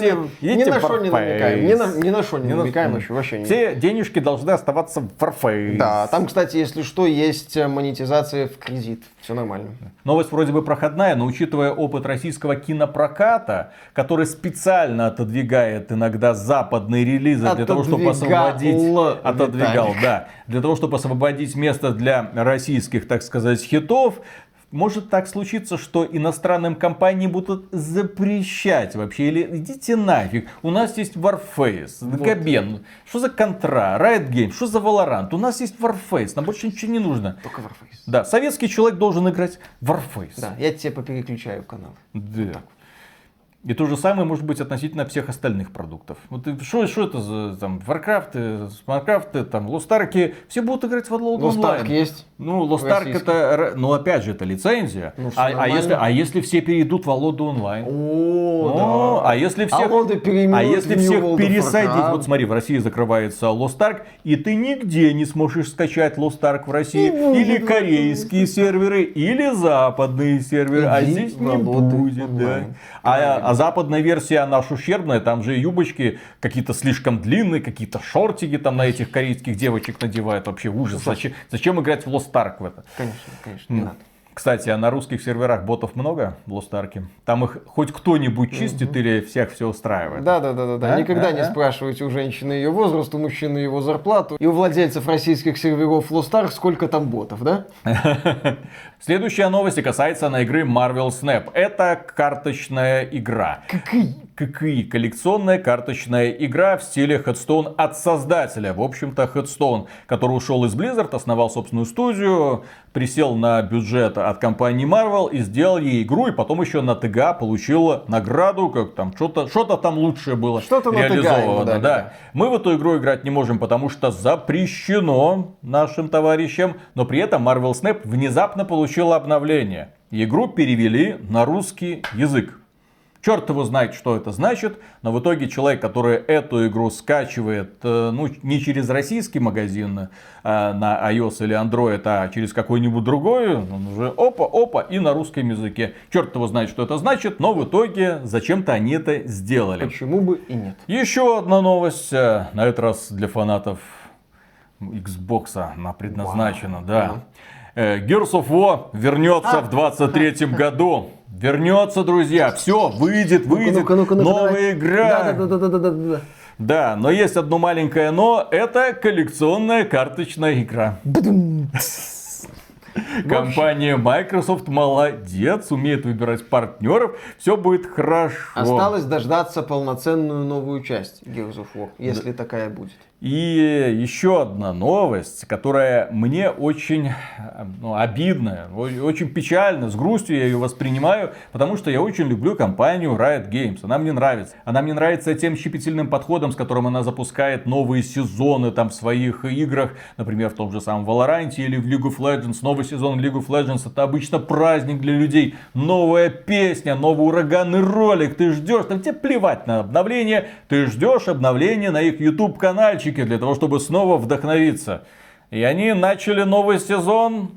ни на что не намекаем. Ни на, ни на что не Не на- намекаем еще вообще. Все денежки должны оставаться в Warface. Да, там, кстати, если что, есть э, монетизация в кредит. Все нормально. Новость вроде бы проходная, но учитывая опыт российского кинопроката, который специально отодвигает иногда западные релизы для того, чтобы Отодвигал, освободить... Отодвигал, Виталик. да. Для того, чтобы освободить место для российских, так сказать, хитов, может так случиться, что иностранным компаниям будут запрещать вообще, или идите нафиг, у нас есть Warface, Габен, что за Контра, Riot Games, что за Valorant, у нас есть Warface, нам больше ничего не нужно. Только Warface. Да, советский человек должен играть Warface. Да, я тебе попереключаю канал. Да. И то же самое может быть относительно всех остальных продуктов. Вот что, это за там, Warcraft, Warcraft, там, Lost Ark, все будут играть в Lost Lost Ark есть. Ну, Lost Ark это, ну, опять же, это лицензия. Ну, а, а, если, а если все перейдут в Алоду онлайн? О, да. А если всех, а если всех пересадить, вот смотри, в России закрывается Lost Ark, и ты нигде не сможешь скачать Lost Ark в России. Или корейские серверы, или западные серверы, а здесь не будет, да. А, а западная версия, она уж ущербная, там же юбочки какие-то слишком длинные, какие-то шортики там на этих корейских девочек надевают. Вообще ужас. Зачем, зачем играть в Lost Ark в это? Конечно, конечно, не надо. Кстати, а на русских серверах ботов много в Ark? Там их хоть кто-нибудь чистит угу. или всех все устраивает? Да, да, да, да, да. Никогда а, не а? спрашивайте у женщины ее возраст, у мужчины его зарплату. И у владельцев российских серверов Ark сколько там ботов, да? Следующая новость касается на игры Marvel Snap. Это карточная игра. Какие? ККИ. Коллекционная карточная игра в стиле Headstone от создателя. В общем-то, Headstone, который ушел из Blizzard, основал собственную студию, присел на бюджет от компании Marvel и сделал ей игру, и потом еще на ТГА получил награду, как там что-то что там лучшее было что-то реализовано. Да, да. Мы в эту игру играть не можем, потому что запрещено нашим товарищам, но при этом Marvel Snap внезапно получила обновление. Игру перевели на русский язык. Черт его знает, что это значит, но в итоге человек, который эту игру скачивает, э, ну, не через российский магазин а на iOS или Android, а через какой-нибудь другой, он уже опа-опа и на русском языке. Черт его знает, что это значит, но в итоге зачем-то они это сделали. Почему бы и нет. Еще одна новость, э, на этот раз для фанатов Xbox она предназначена, Вау. да. Gears of War вернется а, в 23 году. Вернется, друзья. Все, выйдет, выйдет. Ну-ка, ну-ка, ну-ка, новая давай. игра. Да, да, да, да, да, да. Да, но есть одно маленькое но. Это коллекционная карточная игра. Компания Microsoft молодец, умеет выбирать партнеров, все будет хорошо. Осталось дождаться полноценную новую часть Gears of War, если да. такая будет. И еще одна новость, которая мне очень ну, обидная, очень печально, с грустью я ее воспринимаю, потому что я очень люблю компанию Riot Games. Она мне нравится. Она мне нравится тем щепетильным подходом, с которым она запускает новые сезоны там в своих играх, например, в том же самом Valorant или в League of Legends. Новый сезон League of Legends это обычно праздник для людей. Новая песня, новый ураганный ролик. Ты ждешь, там тебе плевать на обновление, ты ждешь обновления на их YouTube каналчик подписчики для того, чтобы снова вдохновиться. И они начали новый сезон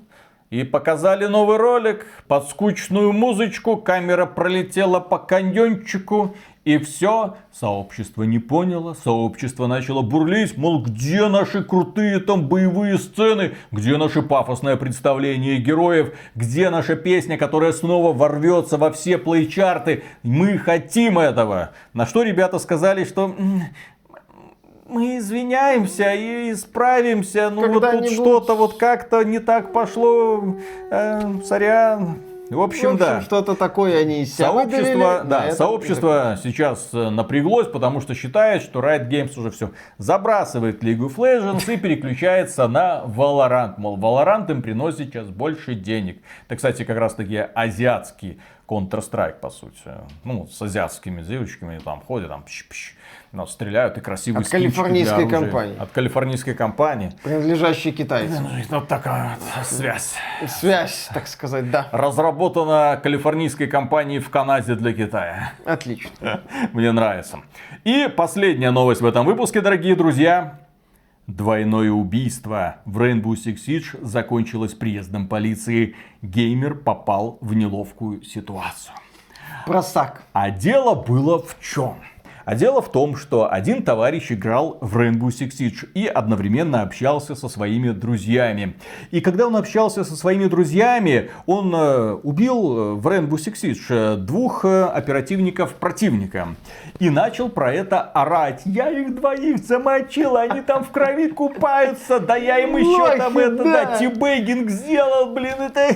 и показали новый ролик под скучную музычку. Камера пролетела по каньончику. И все, сообщество не поняло, сообщество начало бурлить, мол, где наши крутые там боевые сцены, где наше пафосное представление героев, где наша песня, которая снова ворвется во все плейчарты, мы хотим этого. На что ребята сказали, что мы извиняемся и исправимся. Ну вот тут что-то вот как-то не так пошло. Э, сорян. В общем, в общем да. Что-то такое они из себя Сообщество, да, сообщество сейчас э, напряглось, потому что считает, что Riot Games уже все забрасывает League of Legends и переключается на Valorant. Мол, Valorant им приносит сейчас больше денег. Это, кстати, как раз таки азиатский Counter-Strike, по сути. Ну, с азиатскими девочками там ходят, там пш -пш, но стреляют и красивые От калифорнийской компании. От калифорнийской компании. Принадлежащей китайцам. Вот такая вот связь. Связь, так сказать, да. Разработана калифорнийской компанией в Канаде для Китая. Отлично. Мне нравится. И последняя новость в этом выпуске, дорогие друзья. Двойное убийство в Rainbow Six Siege закончилось приездом полиции. Геймер попал в неловкую ситуацию. Просак. А дело было в чем? А дело в том, что один товарищ играл в Rainbow Six Siege и одновременно общался со своими друзьями. И когда он общался со своими друзьями, он э, убил э, в Rainbow Six Siege э, двух оперативников противника. И начал про это орать. Я их двоих замочил, они там в крови купаются, да я им еще там это, да, тибейгинг сделал, блин, это,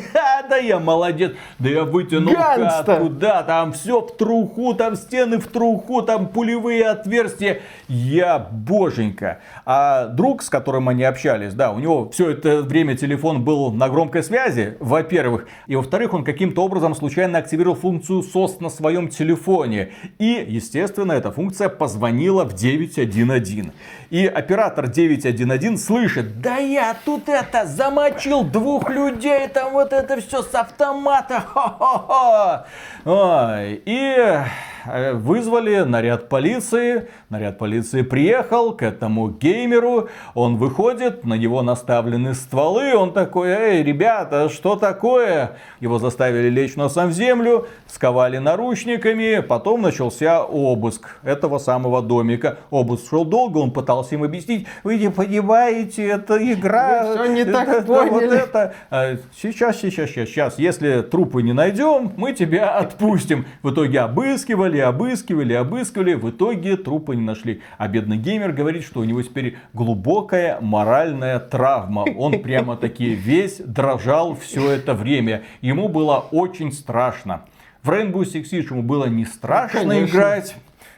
да я молодец, да я вытянул катку, да, там все в труху, там стены в труху, там пулевые отверстия. Я боженька. А друг, с которым они общались, да, у него все это время телефон был на громкой связи, во-первых. И во-вторых, он каким-то образом случайно активировал функцию SOS на своем телефоне. И, естественно, эта функция позвонила в 911. И оператор 911 слышит, да я тут это замочил двух людей, там вот это все с автомата. Хо-хо-хо. Ой, и вызвали наряд полиции. Наряд полиции приехал к этому геймеру. Он выходит, на него наставлены стволы. Он такой, эй, ребята, что такое? Его заставили лечь носом в землю, сковали наручниками. Потом начался обыск этого самого домика. Обыск шел долго, он пытался им объяснить. Вы не понимаете, это игра. Вы все не это, так это, поняли. Вот это. А, Сейчас, сейчас, сейчас, сейчас. Если трупы не найдем, мы тебя отпустим. В итоге обыскивали, обыскивали, обыскивали. В итоге трупы не нашли. А бедный геймер говорит, что у него теперь глубокая моральная травма. Он прямо таки весь дрожал все это время. Ему было очень страшно. В Rainbow Six Siege ему было не страшно Конечно. играть.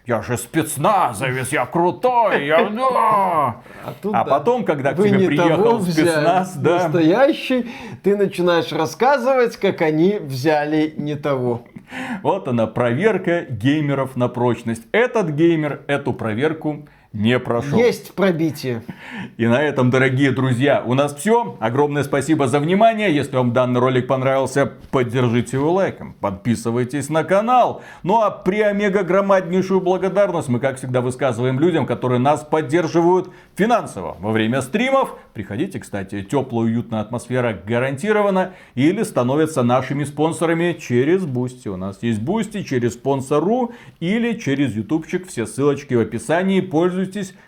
Я же спецназовец, я крутой, я да. тут А да. потом, когда к Вы тебе не того приехал взяли, спецназ, да, настоящий, ты начинаешь рассказывать, как они взяли не того. Вот она проверка геймеров на прочность. Этот геймер эту проверку не прошел. Есть пробитие. И на этом, дорогие друзья, у нас все. Огромное спасибо за внимание. Если вам данный ролик понравился, поддержите его лайком. Подписывайтесь на канал. Ну а преомегагромаднейшую благодарность мы, как всегда, высказываем людям, которые нас поддерживают финансово во время стримов. Приходите, кстати, теплая, уютная атмосфера гарантирована. Или становитесь нашими спонсорами через Boosty. У нас есть Boosty через спонсору или через ютубчик. Все ссылочки в описании. Пользуйтесь,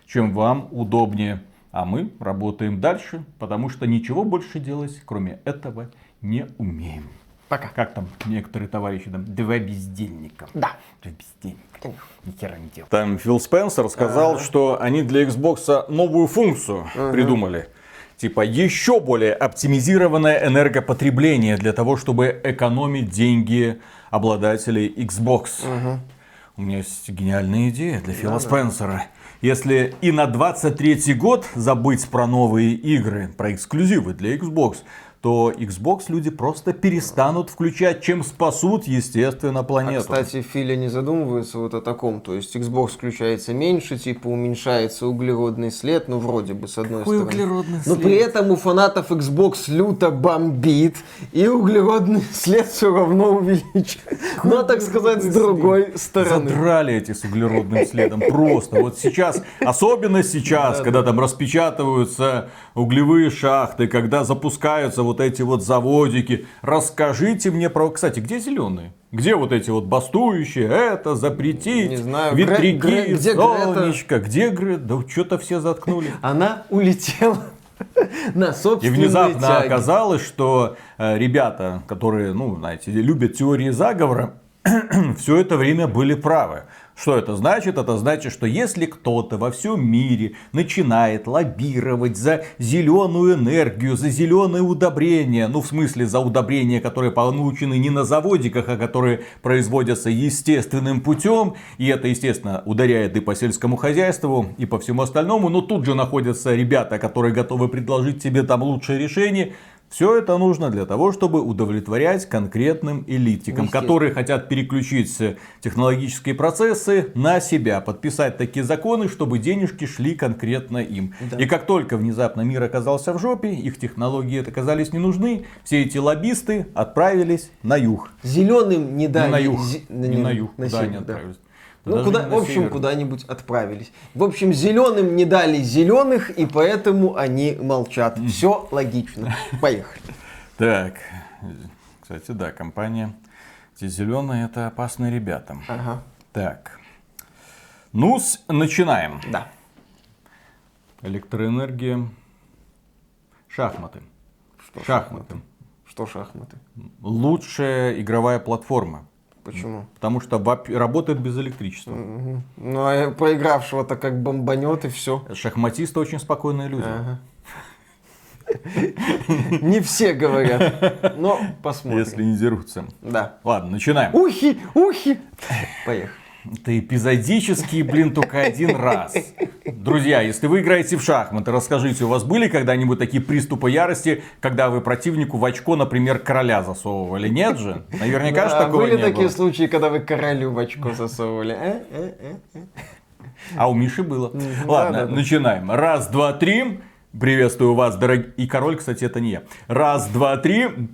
чем вам удобнее. А мы работаем дальше, потому что ничего больше делать, кроме этого, не умеем. Пока. Как там некоторые товарищи там, два бездельника. Да. Два бездельника. Ни хера не делают. Там Фил Спенсер сказал, что они для Xbox новую функцию придумали. Типа еще более оптимизированное энергопотребление для того, чтобы экономить деньги обладателей Xbox. У меня есть гениальная идея для Фила Спенсера. Если и на 23 год забыть про новые игры, про эксклюзивы для Xbox, то Xbox люди просто перестанут включать, чем спасут, естественно, А, планету. кстати, Филя не задумывается вот о таком. То есть Xbox включается меньше, типа уменьшается углеродный след, ну вроде бы с одной Какой стороны. углеродный Но след? при этом у фанатов Xbox люто бомбит, и углеродный след все равно увеличивается. Но, так сказать, с другой стороны. Задрали эти с углеродным следом. Просто вот сейчас, особенно сейчас, когда там распечатываются углевые шахты, когда запускаются вот эти вот заводики. Расскажите мне про... Кстати, где зеленые? Где вот эти вот бастующие? Это запретить. Не знаю, Ветряки, Гре- Гре- где Грета? солнечко. Где Грета? Да что-то все заткнули. Она улетела на И собственной внезапно тяге. оказалось, что э, ребята, которые, ну, знаете, любят теории заговора, все это время были правы. Что это значит? Это значит, что если кто-то во всем мире начинает лоббировать за зеленую энергию, за зеленые удобрения, ну в смысле за удобрения, которые получены не на заводиках, а которые производятся естественным путем, и это, естественно, ударяет и по сельскому хозяйству, и по всему остальному, но тут же находятся ребята, которые готовы предложить тебе там лучшее решение, все это нужно для того, чтобы удовлетворять конкретным элитикам, которые хотят переключить технологические процессы на себя, подписать такие законы, чтобы денежки шли конкретно им. Да. И как только внезапно мир оказался в жопе, их технологии оказались не нужны, все эти лоббисты отправились на юг. Зеленым не дали. не на юг, зе- не на юг, на куда север, они да. отправились. Да Ну, даже куда, в общем, куда-нибудь отправились. В общем, зеленым не дали зеленых, и поэтому они молчат. Все логично. Поехали. Так, кстати, да, компания. Эти зеленые это опасные ребята. Ага, Так. ну начинаем. да. Электроэнергия. Шахматы. Что Шахматы. Что шахматы? Лучшая игровая платформа. Почему? Потому что воп- работает без электричества. Мгм. Ну, а проигравшего-то как бомбанет и все. Шахматисты очень спокойные люди. Не все говорят. Но посмотрим. Если не дерутся. Да. Ладно, начинаем. Ухи, ухи. Поехали. Это эпизодический, блин, только один раз. Друзья, если вы играете в шахматы, расскажите, у вас были когда-нибудь такие приступы ярости, когда вы противнику в очко, например, короля засовывали? Нет же? Наверняка же А такого были не такие было. случаи, когда вы королю в очко засовывали? э? Э, э. А у Миши было. Ладно, начинаем. Раз, два, три. Приветствую вас, дорогие... И король, кстати, это не я. Раз, два, три.